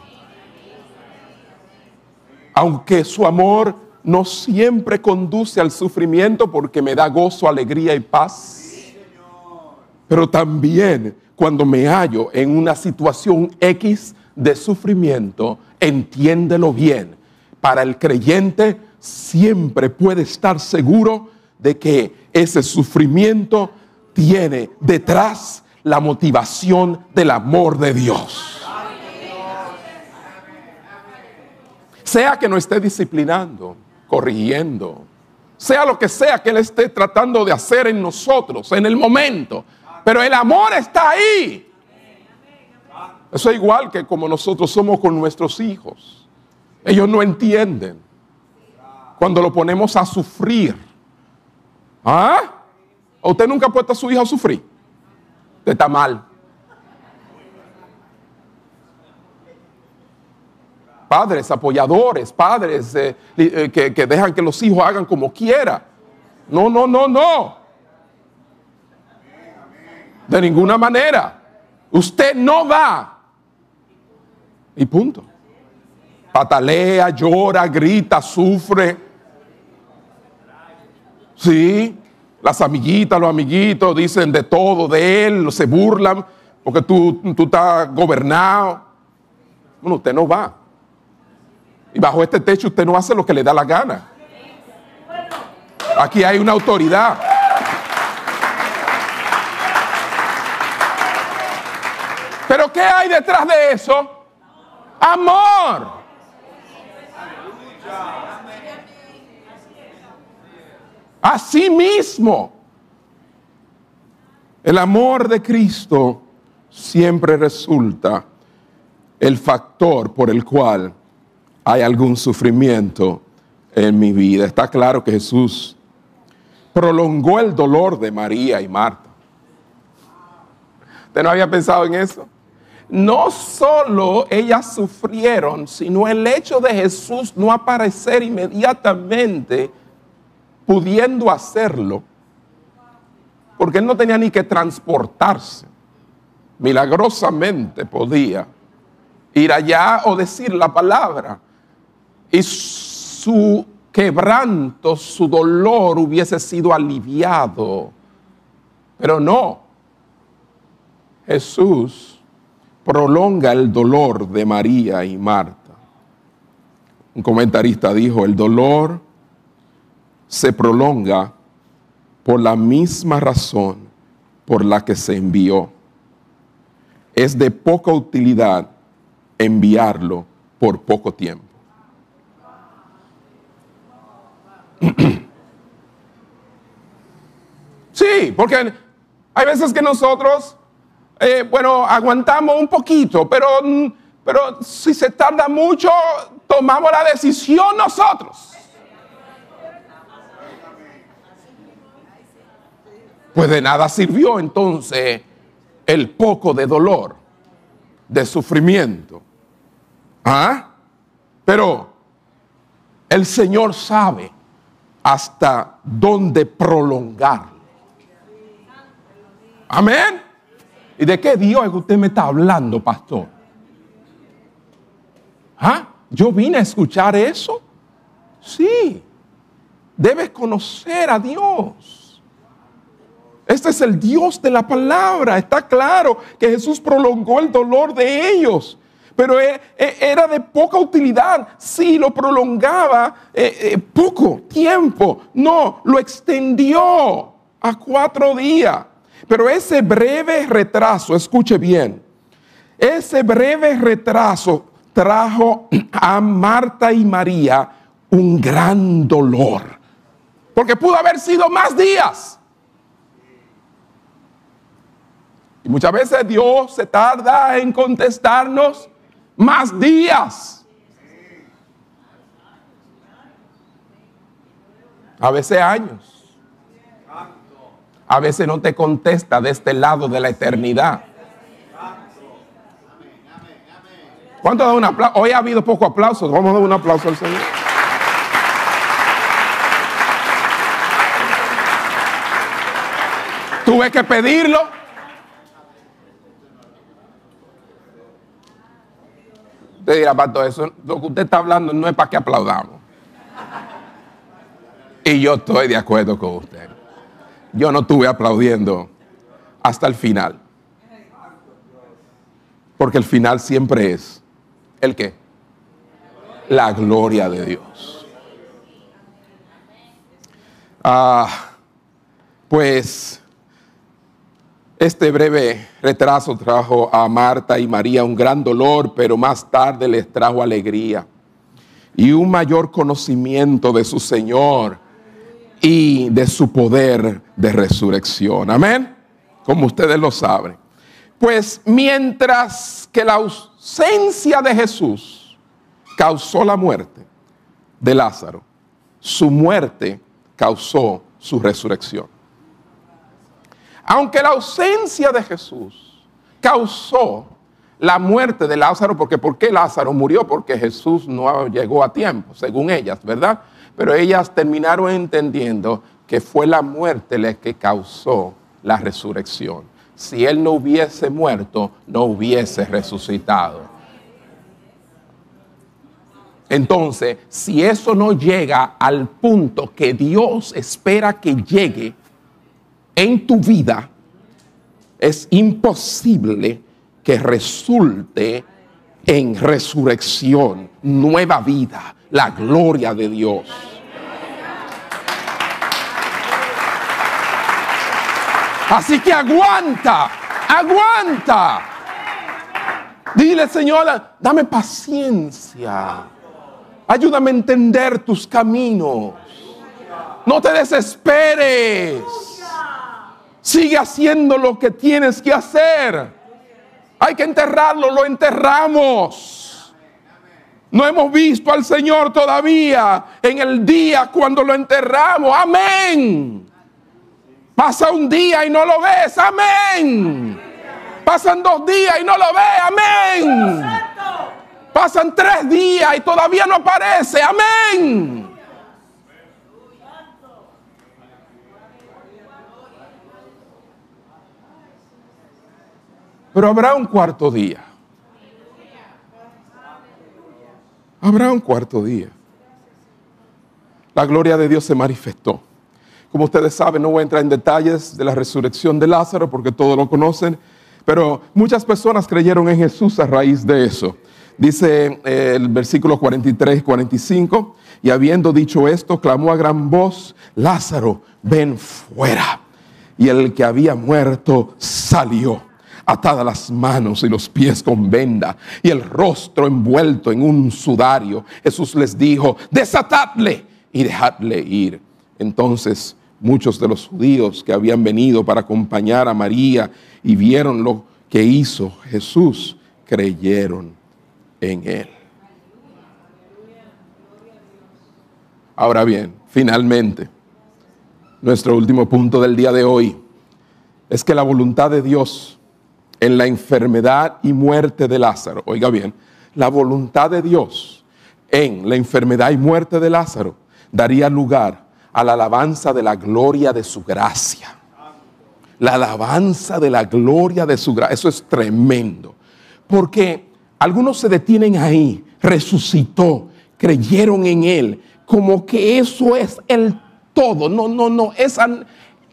Aunque su amor no siempre conduce al sufrimiento porque me da gozo, alegría y paz, pero también cuando me hallo en una situación X de sufrimiento, entiéndelo bien. Para el creyente siempre puede estar seguro de que ese sufrimiento tiene detrás la motivación del amor de Dios. Sea que no esté disciplinando, corrigiendo, sea lo que sea que Él esté tratando de hacer en nosotros, en el momento, pero el amor está ahí. Eso es igual que como nosotros somos con nuestros hijos. Ellos no entienden cuando lo ponemos a sufrir. ¿Ah? ¿Usted nunca ha puesto a su hijo a sufrir? Usted está mal. Padres apoyadores, padres eh, eh, que, que dejan que los hijos hagan como quiera. No, no, no, no. De ninguna manera. Usted no va. Y punto. Patalea, llora, grita, sufre. Sí, las amiguitas, los amiguitos dicen de todo de él, se burlan porque tú, tú estás gobernado. Bueno, usted no va. Y bajo este techo usted no hace lo que le da la gana. Aquí hay una autoridad. Pero ¿qué hay detrás de eso? Amor. Asimismo, el amor de Cristo siempre resulta el factor por el cual hay algún sufrimiento en mi vida. Está claro que Jesús prolongó el dolor de María y Marta. ¿Usted no había pensado en eso? No solo ellas sufrieron, sino el hecho de Jesús no aparecer inmediatamente pudiendo hacerlo, porque él no tenía ni que transportarse. Milagrosamente podía ir allá o decir la palabra. Y su quebranto, su dolor hubiese sido aliviado. Pero no. Jesús prolonga el dolor de María y Marta. Un comentarista dijo, el dolor se prolonga por la misma razón por la que se envió. Es de poca utilidad enviarlo por poco tiempo. Sí, porque hay veces que nosotros, eh, bueno, aguantamos un poquito, pero, pero si se tarda mucho, tomamos la decisión nosotros. Pues de nada sirvió entonces el poco de dolor, de sufrimiento. ¿Ah? Pero el Señor sabe hasta dónde prolongarlo. Amén. ¿Y de qué Dios es que usted me está hablando, pastor? ¿Ah? Yo vine a escuchar eso. Sí. Debes conocer a Dios. Este es el Dios de la palabra. Está claro que Jesús prolongó el dolor de ellos. Pero e, e, era de poca utilidad. Sí, lo prolongaba eh, eh, poco tiempo. No, lo extendió a cuatro días. Pero ese breve retraso, escuche bien, ese breve retraso trajo a Marta y María un gran dolor. Porque pudo haber sido más días. Y muchas veces Dios se tarda en contestarnos más días. A veces años. A veces no te contesta de este lado de la eternidad. ¿Cuánto da un aplauso? Hoy ha habido poco aplauso. Vamos a dar un aplauso al Señor. Tuve que pedirlo. Usted dirá, pastor, eso, lo que usted está hablando no es para que aplaudamos. Y yo estoy de acuerdo con usted. Yo no estuve aplaudiendo hasta el final. Porque el final siempre es el qué? La gloria de Dios. Ah, pues este breve retraso trajo a Marta y María un gran dolor, pero más tarde les trajo alegría y un mayor conocimiento de su Señor y de su poder de resurrección. Amén. Como ustedes lo saben. Pues mientras que la ausencia de Jesús causó la muerte de Lázaro, su muerte causó su resurrección. Aunque la ausencia de Jesús causó la muerte de Lázaro, porque ¿por qué Lázaro murió? Porque Jesús no llegó a tiempo, según ellas, ¿verdad? Pero ellas terminaron entendiendo que fue la muerte la que causó la resurrección. Si él no hubiese muerto, no hubiese resucitado. Entonces, si eso no llega al punto que Dios espera que llegue en tu vida, es imposible que resulte en resurrección, nueva vida, la gloria de Dios. Así que aguanta, aguanta. Dile, Señora, dame paciencia. Ayúdame a entender tus caminos. No te desesperes. Sigue haciendo lo que tienes que hacer. Hay que enterrarlo, lo enterramos. No hemos visto al Señor todavía en el día cuando lo enterramos. Amén. Pasa un día y no lo ves. Amén. Pasan dos días y no lo ves. Amén. Pasan tres días y todavía no aparece. Amén. Pero habrá un cuarto día. Habrá un cuarto día. La gloria de Dios se manifestó. Como ustedes saben, no voy a entrar en detalles de la resurrección de Lázaro porque todos lo conocen, pero muchas personas creyeron en Jesús a raíz de eso. Dice eh, el versículo 43 y 45, y habiendo dicho esto, clamó a gran voz, Lázaro, ven fuera. Y el que había muerto salió, atadas las manos y los pies con venda, y el rostro envuelto en un sudario. Jesús les dijo, desatadle y dejadle ir. Entonces muchos de los judíos que habían venido para acompañar a María y vieron lo que hizo Jesús, creyeron en él. Ahora bien, finalmente, nuestro último punto del día de hoy es que la voluntad de Dios en la enfermedad y muerte de Lázaro, oiga bien, la voluntad de Dios en la enfermedad y muerte de Lázaro daría lugar a la alabanza de la gloria de su gracia. La alabanza de la gloria de su gracia. Eso es tremendo. Porque algunos se detienen ahí, resucitó, creyeron en Él, como que eso es el todo. No, no, no. Esa,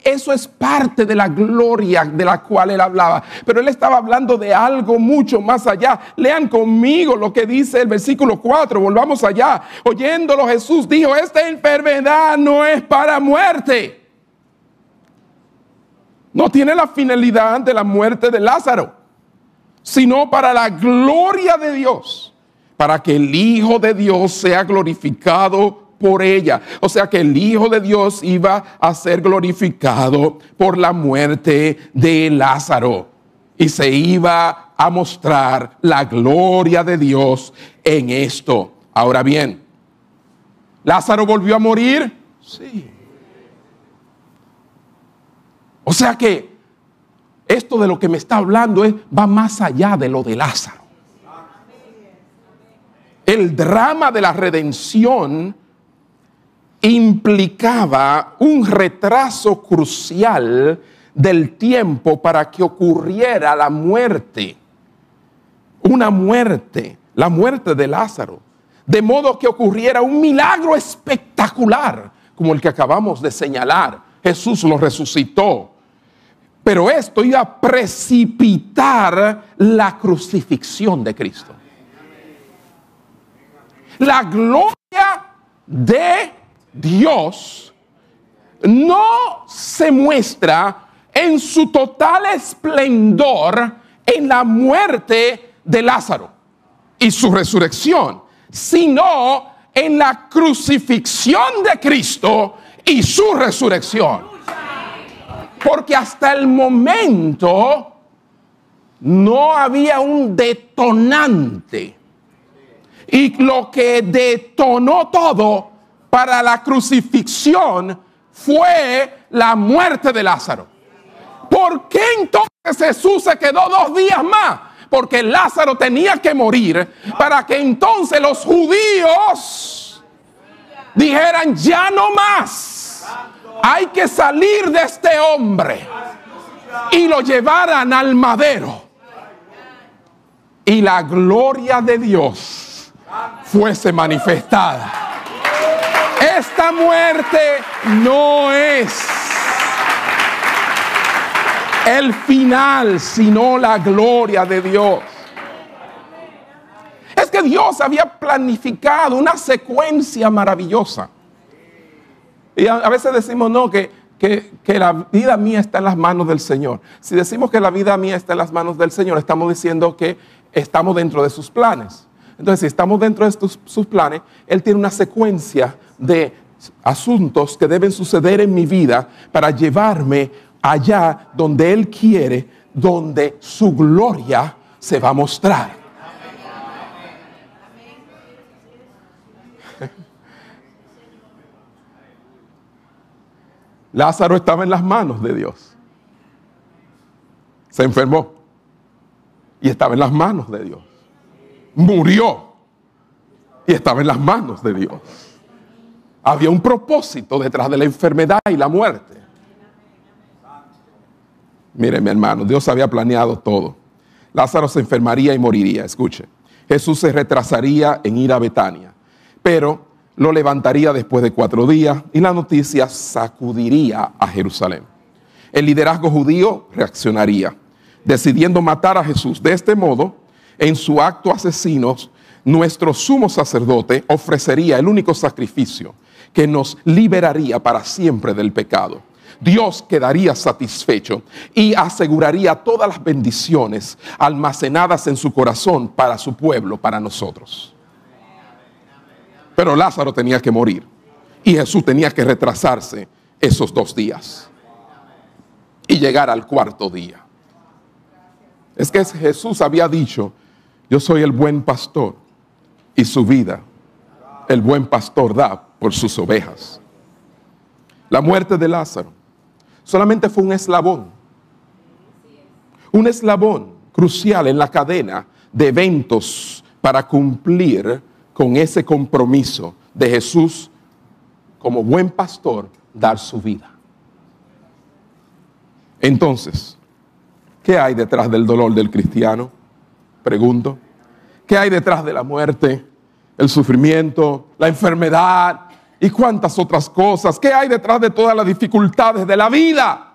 eso es parte de la gloria de la cual él hablaba. Pero él estaba hablando de algo mucho más allá. Lean conmigo lo que dice el versículo 4. Volvamos allá. Oyéndolo Jesús dijo, esta enfermedad no es para muerte. No tiene la finalidad de la muerte de Lázaro, sino para la gloria de Dios, para que el Hijo de Dios sea glorificado por ella. O sea que el Hijo de Dios iba a ser glorificado por la muerte de Lázaro. Y se iba a mostrar la gloria de Dios en esto. Ahora bien, ¿Lázaro volvió a morir? Sí. O sea que esto de lo que me está hablando es, va más allá de lo de Lázaro. El drama de la redención implicaba un retraso crucial del tiempo para que ocurriera la muerte. Una muerte, la muerte de Lázaro. De modo que ocurriera un milagro espectacular, como el que acabamos de señalar. Jesús lo resucitó. Pero esto iba a precipitar la crucifixión de Cristo. La gloria de Dios no se muestra en su total esplendor en la muerte de Lázaro y su resurrección, sino en la crucifixión de Cristo y su resurrección. Porque hasta el momento no había un detonante. Y lo que detonó todo para la crucifixión fue la muerte de Lázaro. ¿Por qué entonces Jesús se quedó dos días más? Porque Lázaro tenía que morir para que entonces los judíos dijeran, ya no más, hay que salir de este hombre. Y lo llevaran al madero. Y la gloria de Dios fuese manifestada. Esta muerte no es el final, sino la gloria de Dios. Es que Dios había planificado una secuencia maravillosa. Y a, veces decimos, no, que, que, que, la vida mía está en las manos del Señor. Si decimos que la vida mía está en las manos del Señor, estamos diciendo que estamos dentro de sus planes. Entonces, si estamos dentro de sus planes, Él tiene una secuencia de asuntos que deben suceder en mi vida para llevarme allá donde Él quiere, donde su gloria se va a mostrar. Lázaro estaba en las manos de Dios. Se enfermó y estaba en las manos de Dios. Murió y estaba en las manos de Dios. Había un propósito detrás de la enfermedad y la muerte. Mire, mi hermano, Dios había planeado todo. Lázaro se enfermaría y moriría. Escuche, Jesús se retrasaría en ir a Betania, pero lo levantaría después de cuatro días y la noticia sacudiría a Jerusalén. El liderazgo judío reaccionaría, decidiendo matar a Jesús. De este modo, en su acto asesino, nuestro sumo sacerdote ofrecería el único sacrificio que nos liberaría para siempre del pecado. Dios quedaría satisfecho y aseguraría todas las bendiciones almacenadas en su corazón para su pueblo, para nosotros. Pero Lázaro tenía que morir y Jesús tenía que retrasarse esos dos días y llegar al cuarto día. Es que Jesús había dicho, yo soy el buen pastor y su vida el buen pastor da por sus ovejas. La muerte de Lázaro solamente fue un eslabón, un eslabón crucial en la cadena de eventos para cumplir con ese compromiso de Jesús como buen pastor dar su vida. Entonces, ¿qué hay detrás del dolor del cristiano? Pregunto. ¿Qué hay detrás de la muerte, el sufrimiento, la enfermedad y cuántas otras cosas? ¿Qué hay detrás de todas las dificultades de la vida?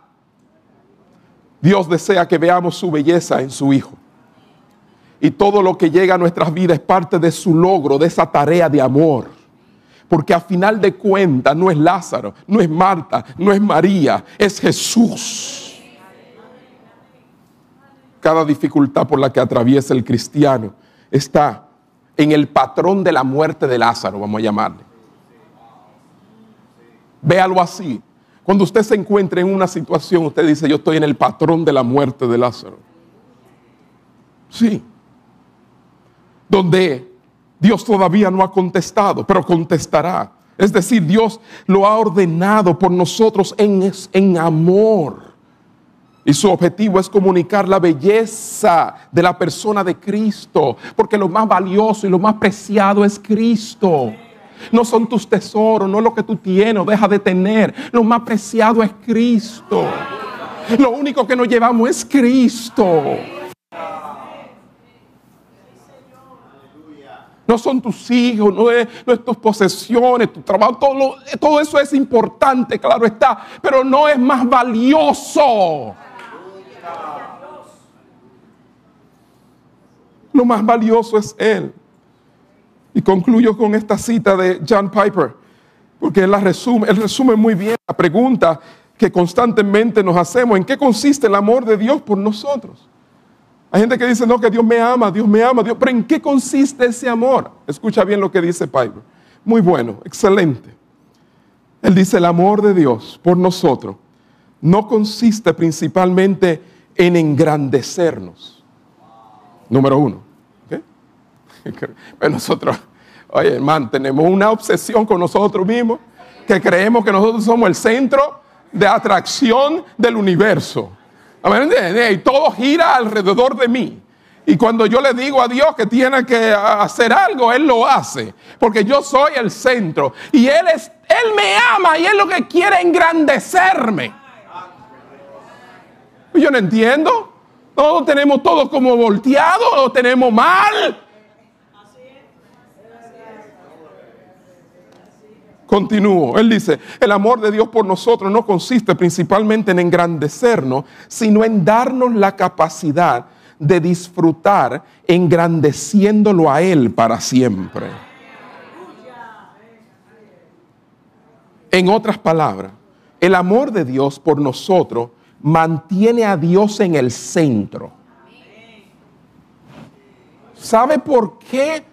Dios desea que veamos su belleza en su Hijo. Y todo lo que llega a nuestras vidas es parte de su logro, de esa tarea de amor. Porque a final de cuentas no es Lázaro, no es Marta, no es María, es Jesús. Cada dificultad por la que atraviesa el cristiano está en el patrón de la muerte de Lázaro, vamos a llamarle. Véalo así. Cuando usted se encuentra en una situación, usted dice, yo estoy en el patrón de la muerte de Lázaro. Sí donde Dios todavía no ha contestado, pero contestará. Es decir, Dios lo ha ordenado por nosotros en, en amor. Y su objetivo es comunicar la belleza de la persona de Cristo, porque lo más valioso y lo más preciado es Cristo. No son tus tesoros, no es lo que tú tienes o dejas de tener. Lo más preciado es Cristo. Lo único que nos llevamos es Cristo. no son tus hijos, no es, tus posesiones, tu trabajo, todo eso es importante, claro está, pero no es más valioso. Lo más valioso es Él. Y concluyo con esta cita de John Piper. Porque él la resume, él resume muy bien la pregunta que constantemente nos hacemos, ¿en qué consiste el amor de Dios por nosotros? Hay gente que dice, no, que Dios me ama, Dios me ama, Dios, pero ¿en qué consiste ese amor? Escucha bien lo que dice Piper. Muy bueno, excelente. Él dice, el amor de Dios por nosotros no consiste principalmente en engrandecernos. Número uno. Pues nosotros, oye hermano, tenemos una obsesión con nosotros mismos que creemos que nosotros somos el centro de atracción del universo. Y todo gira alrededor de mí. Y cuando yo le digo a Dios que tiene que hacer algo, Él lo hace. Porque yo soy el centro. Y Él, es, él me ama y Él lo que quiere engrandecerme. Yo no entiendo. Todos tenemos todo como volteado, lo tenemos mal. Continúo. Él dice, el amor de Dios por nosotros no consiste principalmente en engrandecernos, sino en darnos la capacidad de disfrutar engrandeciéndolo a Él para siempre. En otras palabras, el amor de Dios por nosotros mantiene a Dios en el centro. ¿Sabe por qué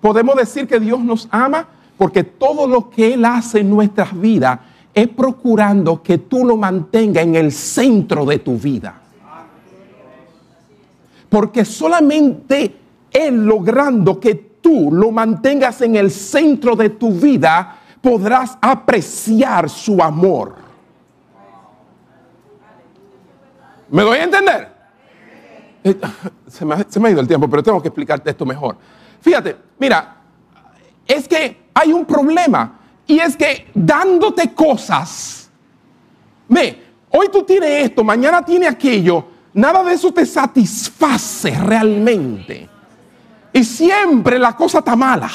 podemos decir que Dios nos ama? Porque todo lo que Él hace en nuestras vidas es procurando que tú lo mantengas en el centro de tu vida. Porque solamente Él logrando que tú lo mantengas en el centro de tu vida, podrás apreciar su amor. ¿Me doy a entender? Eh, se me, se me ha ido el tiempo, pero tengo que explicarte esto mejor. Fíjate, mira, es que hay un problema y es que dándote cosas, ve, hoy tú tienes esto, mañana tienes aquello, nada de eso te satisface realmente. Y siempre la cosa está mala.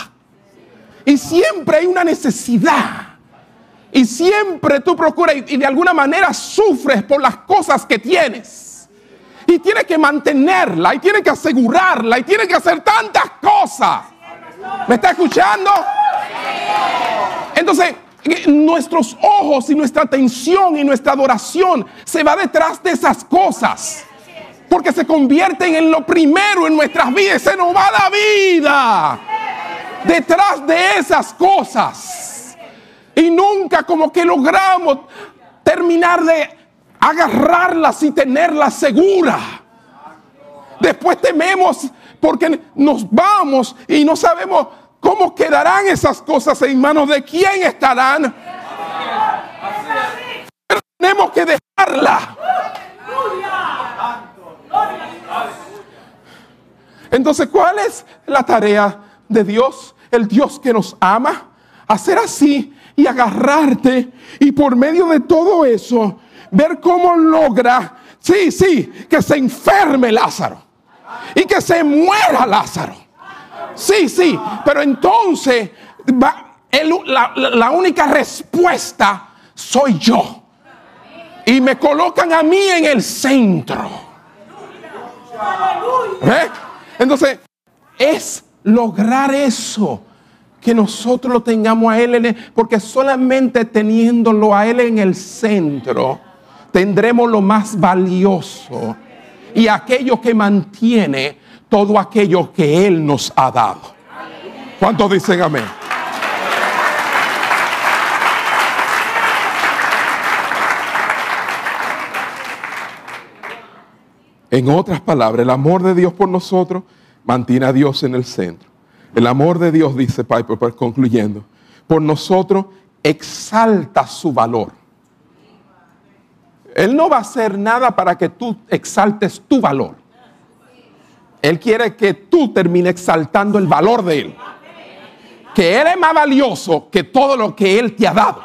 Y siempre hay una necesidad. Y siempre tú procuras y, de alguna manera sufres por las cosas que tienes. Y tienes que mantenerla, y tienes que asegurarla, y tienes que hacer tantas cosas. ¿Me está escuchando? Entonces, eh, nuestros ojos y nuestra atención y nuestra adoración se va detrás de esas cosas. Porque se convierten en lo primero en nuestras vidas. Se nos va la vida detrás de esas cosas. Y nunca como que logramos terminar de agarrarlas y tenerlas seguras. Después tememos porque nos vamos y no sabemos cómo quedarán esas cosas en manos de quién estarán. Pero tenemos que dejarla. Entonces, ¿cuál es la tarea de Dios? El Dios que nos ama. Hacer así y agarrarte y por medio de todo eso ver cómo logra, sí, sí, que se enferme Lázaro y que se muera Lázaro. Sí, sí, pero entonces la, única respuesta soy yo. Y me colocan a mí en el centro. Entonces, es lograr eso. Que nosotros lo tengamos a Él, porque solamente teniéndolo a Él en el centro, tendremos lo más valioso y aquello que mantiene todo aquello que Él nos ha dado. ¿Cuántos dicen amén? En otras palabras, el amor de Dios por nosotros mantiene a Dios en el centro. El amor de Dios, dice Piper, concluyendo, por nosotros exalta su valor. Él no va a hacer nada para que tú exaltes tu valor. Él quiere que tú termines exaltando el valor de Él. Que Él es más valioso que todo lo que Él te ha dado.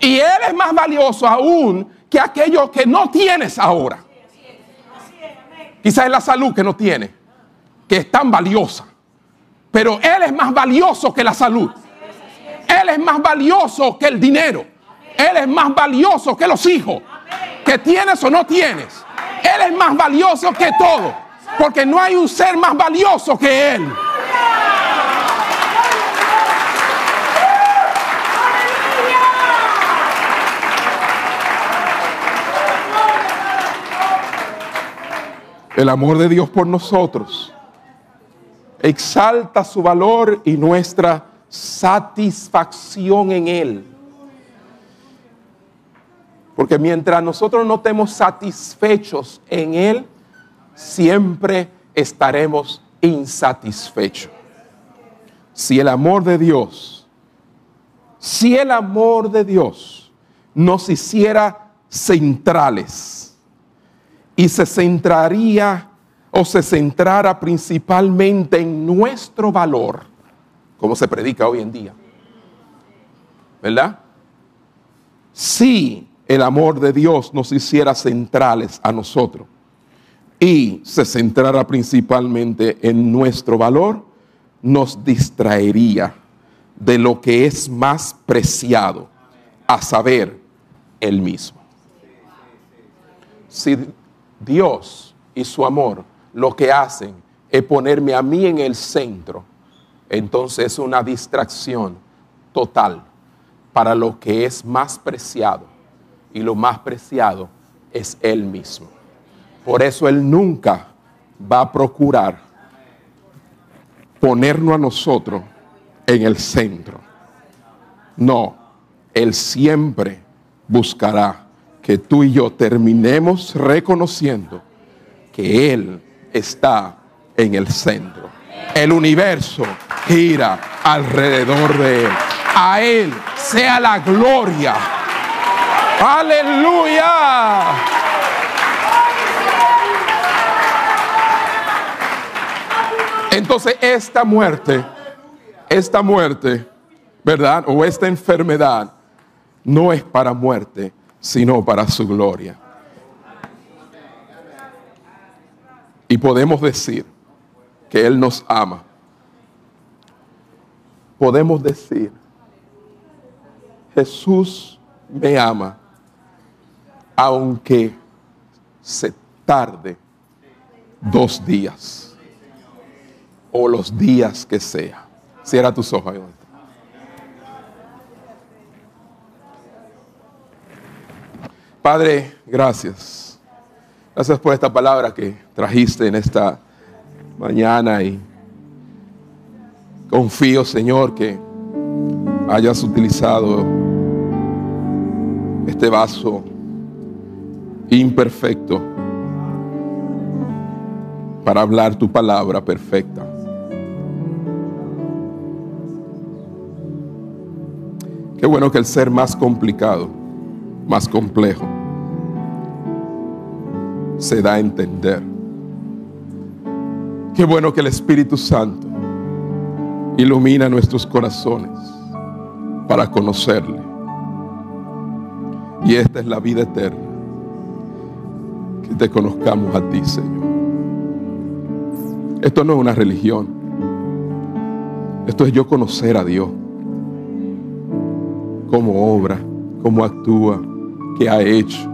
Y Él es más valioso aún que aquello que no tienes ahora. Quizás es la salud que no tiene, que es tan valiosa. Pero Él es más valioso que la salud. Él es más valioso que el dinero. Él es más valioso que los hijos. Que tienes o no tienes. Él es más valioso que todo. Porque no hay un ser más valioso que Él. El amor de Dios por nosotros exalta su valor y nuestra satisfacción en Él porque mientras nosotros no estemos satisfechos en Él, siempre estaremos insatisfechos. Si el amor de Dios, si el amor de Dios nos hiciera centrales y se centraría o se centrara principalmente en nuestro valor, como se predica hoy en día, ¿verdad? Si el amor de Dios nos hiciera centrales a nosotros y se centrara principalmente en nuestro valor, nos distraería de lo que es más preciado, a saber, el mismo. Si Dios y su amor lo que hacen es ponerme a mí en el centro, entonces es una distracción total para lo que es más preciado y lo más preciado es Él mismo. Por eso Él nunca va a procurar ponernos a nosotros en el centro. No, Él siempre buscará que tú y yo terminemos reconociendo que Él está en el centro. El universo gira alrededor de Él. A Él sea la gloria Aleluya. Entonces esta muerte, esta muerte, ¿verdad? O esta enfermedad no es para muerte, sino para su gloria. Y podemos decir que Él nos ama. Podemos decir, Jesús me ama aunque se tarde dos días o los días que sea. Cierra tus ojos. Padre, gracias. Gracias por esta palabra que trajiste en esta mañana y confío, Señor, que hayas utilizado este vaso imperfecto para hablar tu palabra perfecta. Qué bueno que el ser más complicado, más complejo, se da a entender. Qué bueno que el Espíritu Santo ilumina nuestros corazones para conocerle. Y esta es la vida eterna que te conozcamos a ti, Señor. Esto no es una religión. Esto es yo conocer a Dios. Cómo obra, cómo actúa, qué ha hecho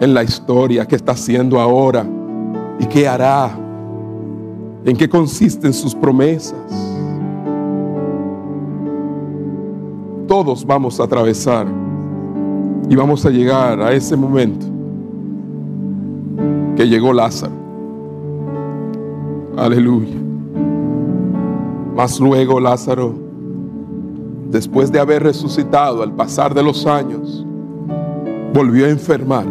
en la historia, qué está haciendo ahora y qué hará, en qué consisten sus promesas. Todos vamos a atravesar y vamos a llegar a ese momento que llegó Lázaro. Aleluya. Mas luego Lázaro, después de haber resucitado al pasar de los años, volvió a enfermar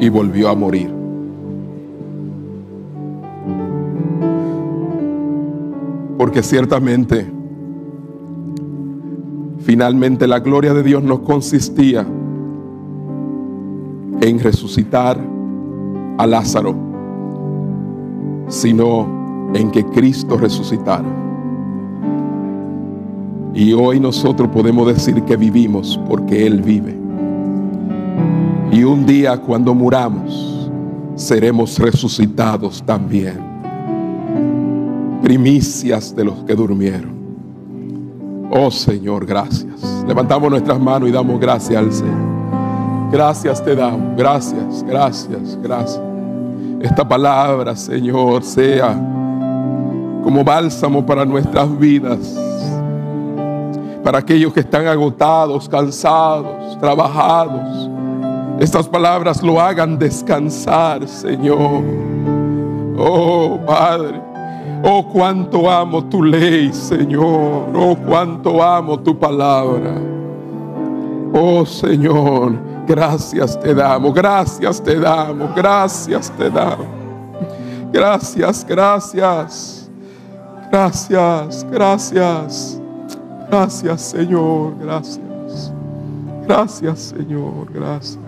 y volvió a morir. Porque ciertamente, finalmente la gloria de Dios no consistía en resucitar a Lázaro, sino en que Cristo resucitara. Y hoy nosotros podemos decir que vivimos porque Él vive. Y un día cuando muramos, seremos resucitados también. Primicias de los que durmieron. Oh Señor, gracias. Levantamos nuestras manos y damos gracias al Señor. Gracias te damos, gracias, gracias, gracias. Esta palabra, Señor, sea como bálsamo para nuestras vidas, para aquellos que están agotados, cansados, trabajados, Estas palabras lo hagan descansar, Señor. Oh, Padre. Oh, cuánto amo tu ley, Señor. Oh, cuánto amo tu palabra. Oh, Señor, gracias te damos, gracias te damos, gracias te damos. Gracias, gracias. Gracias, gracias. Gracias, Señor, gracias. Gracias, Señor, gracias.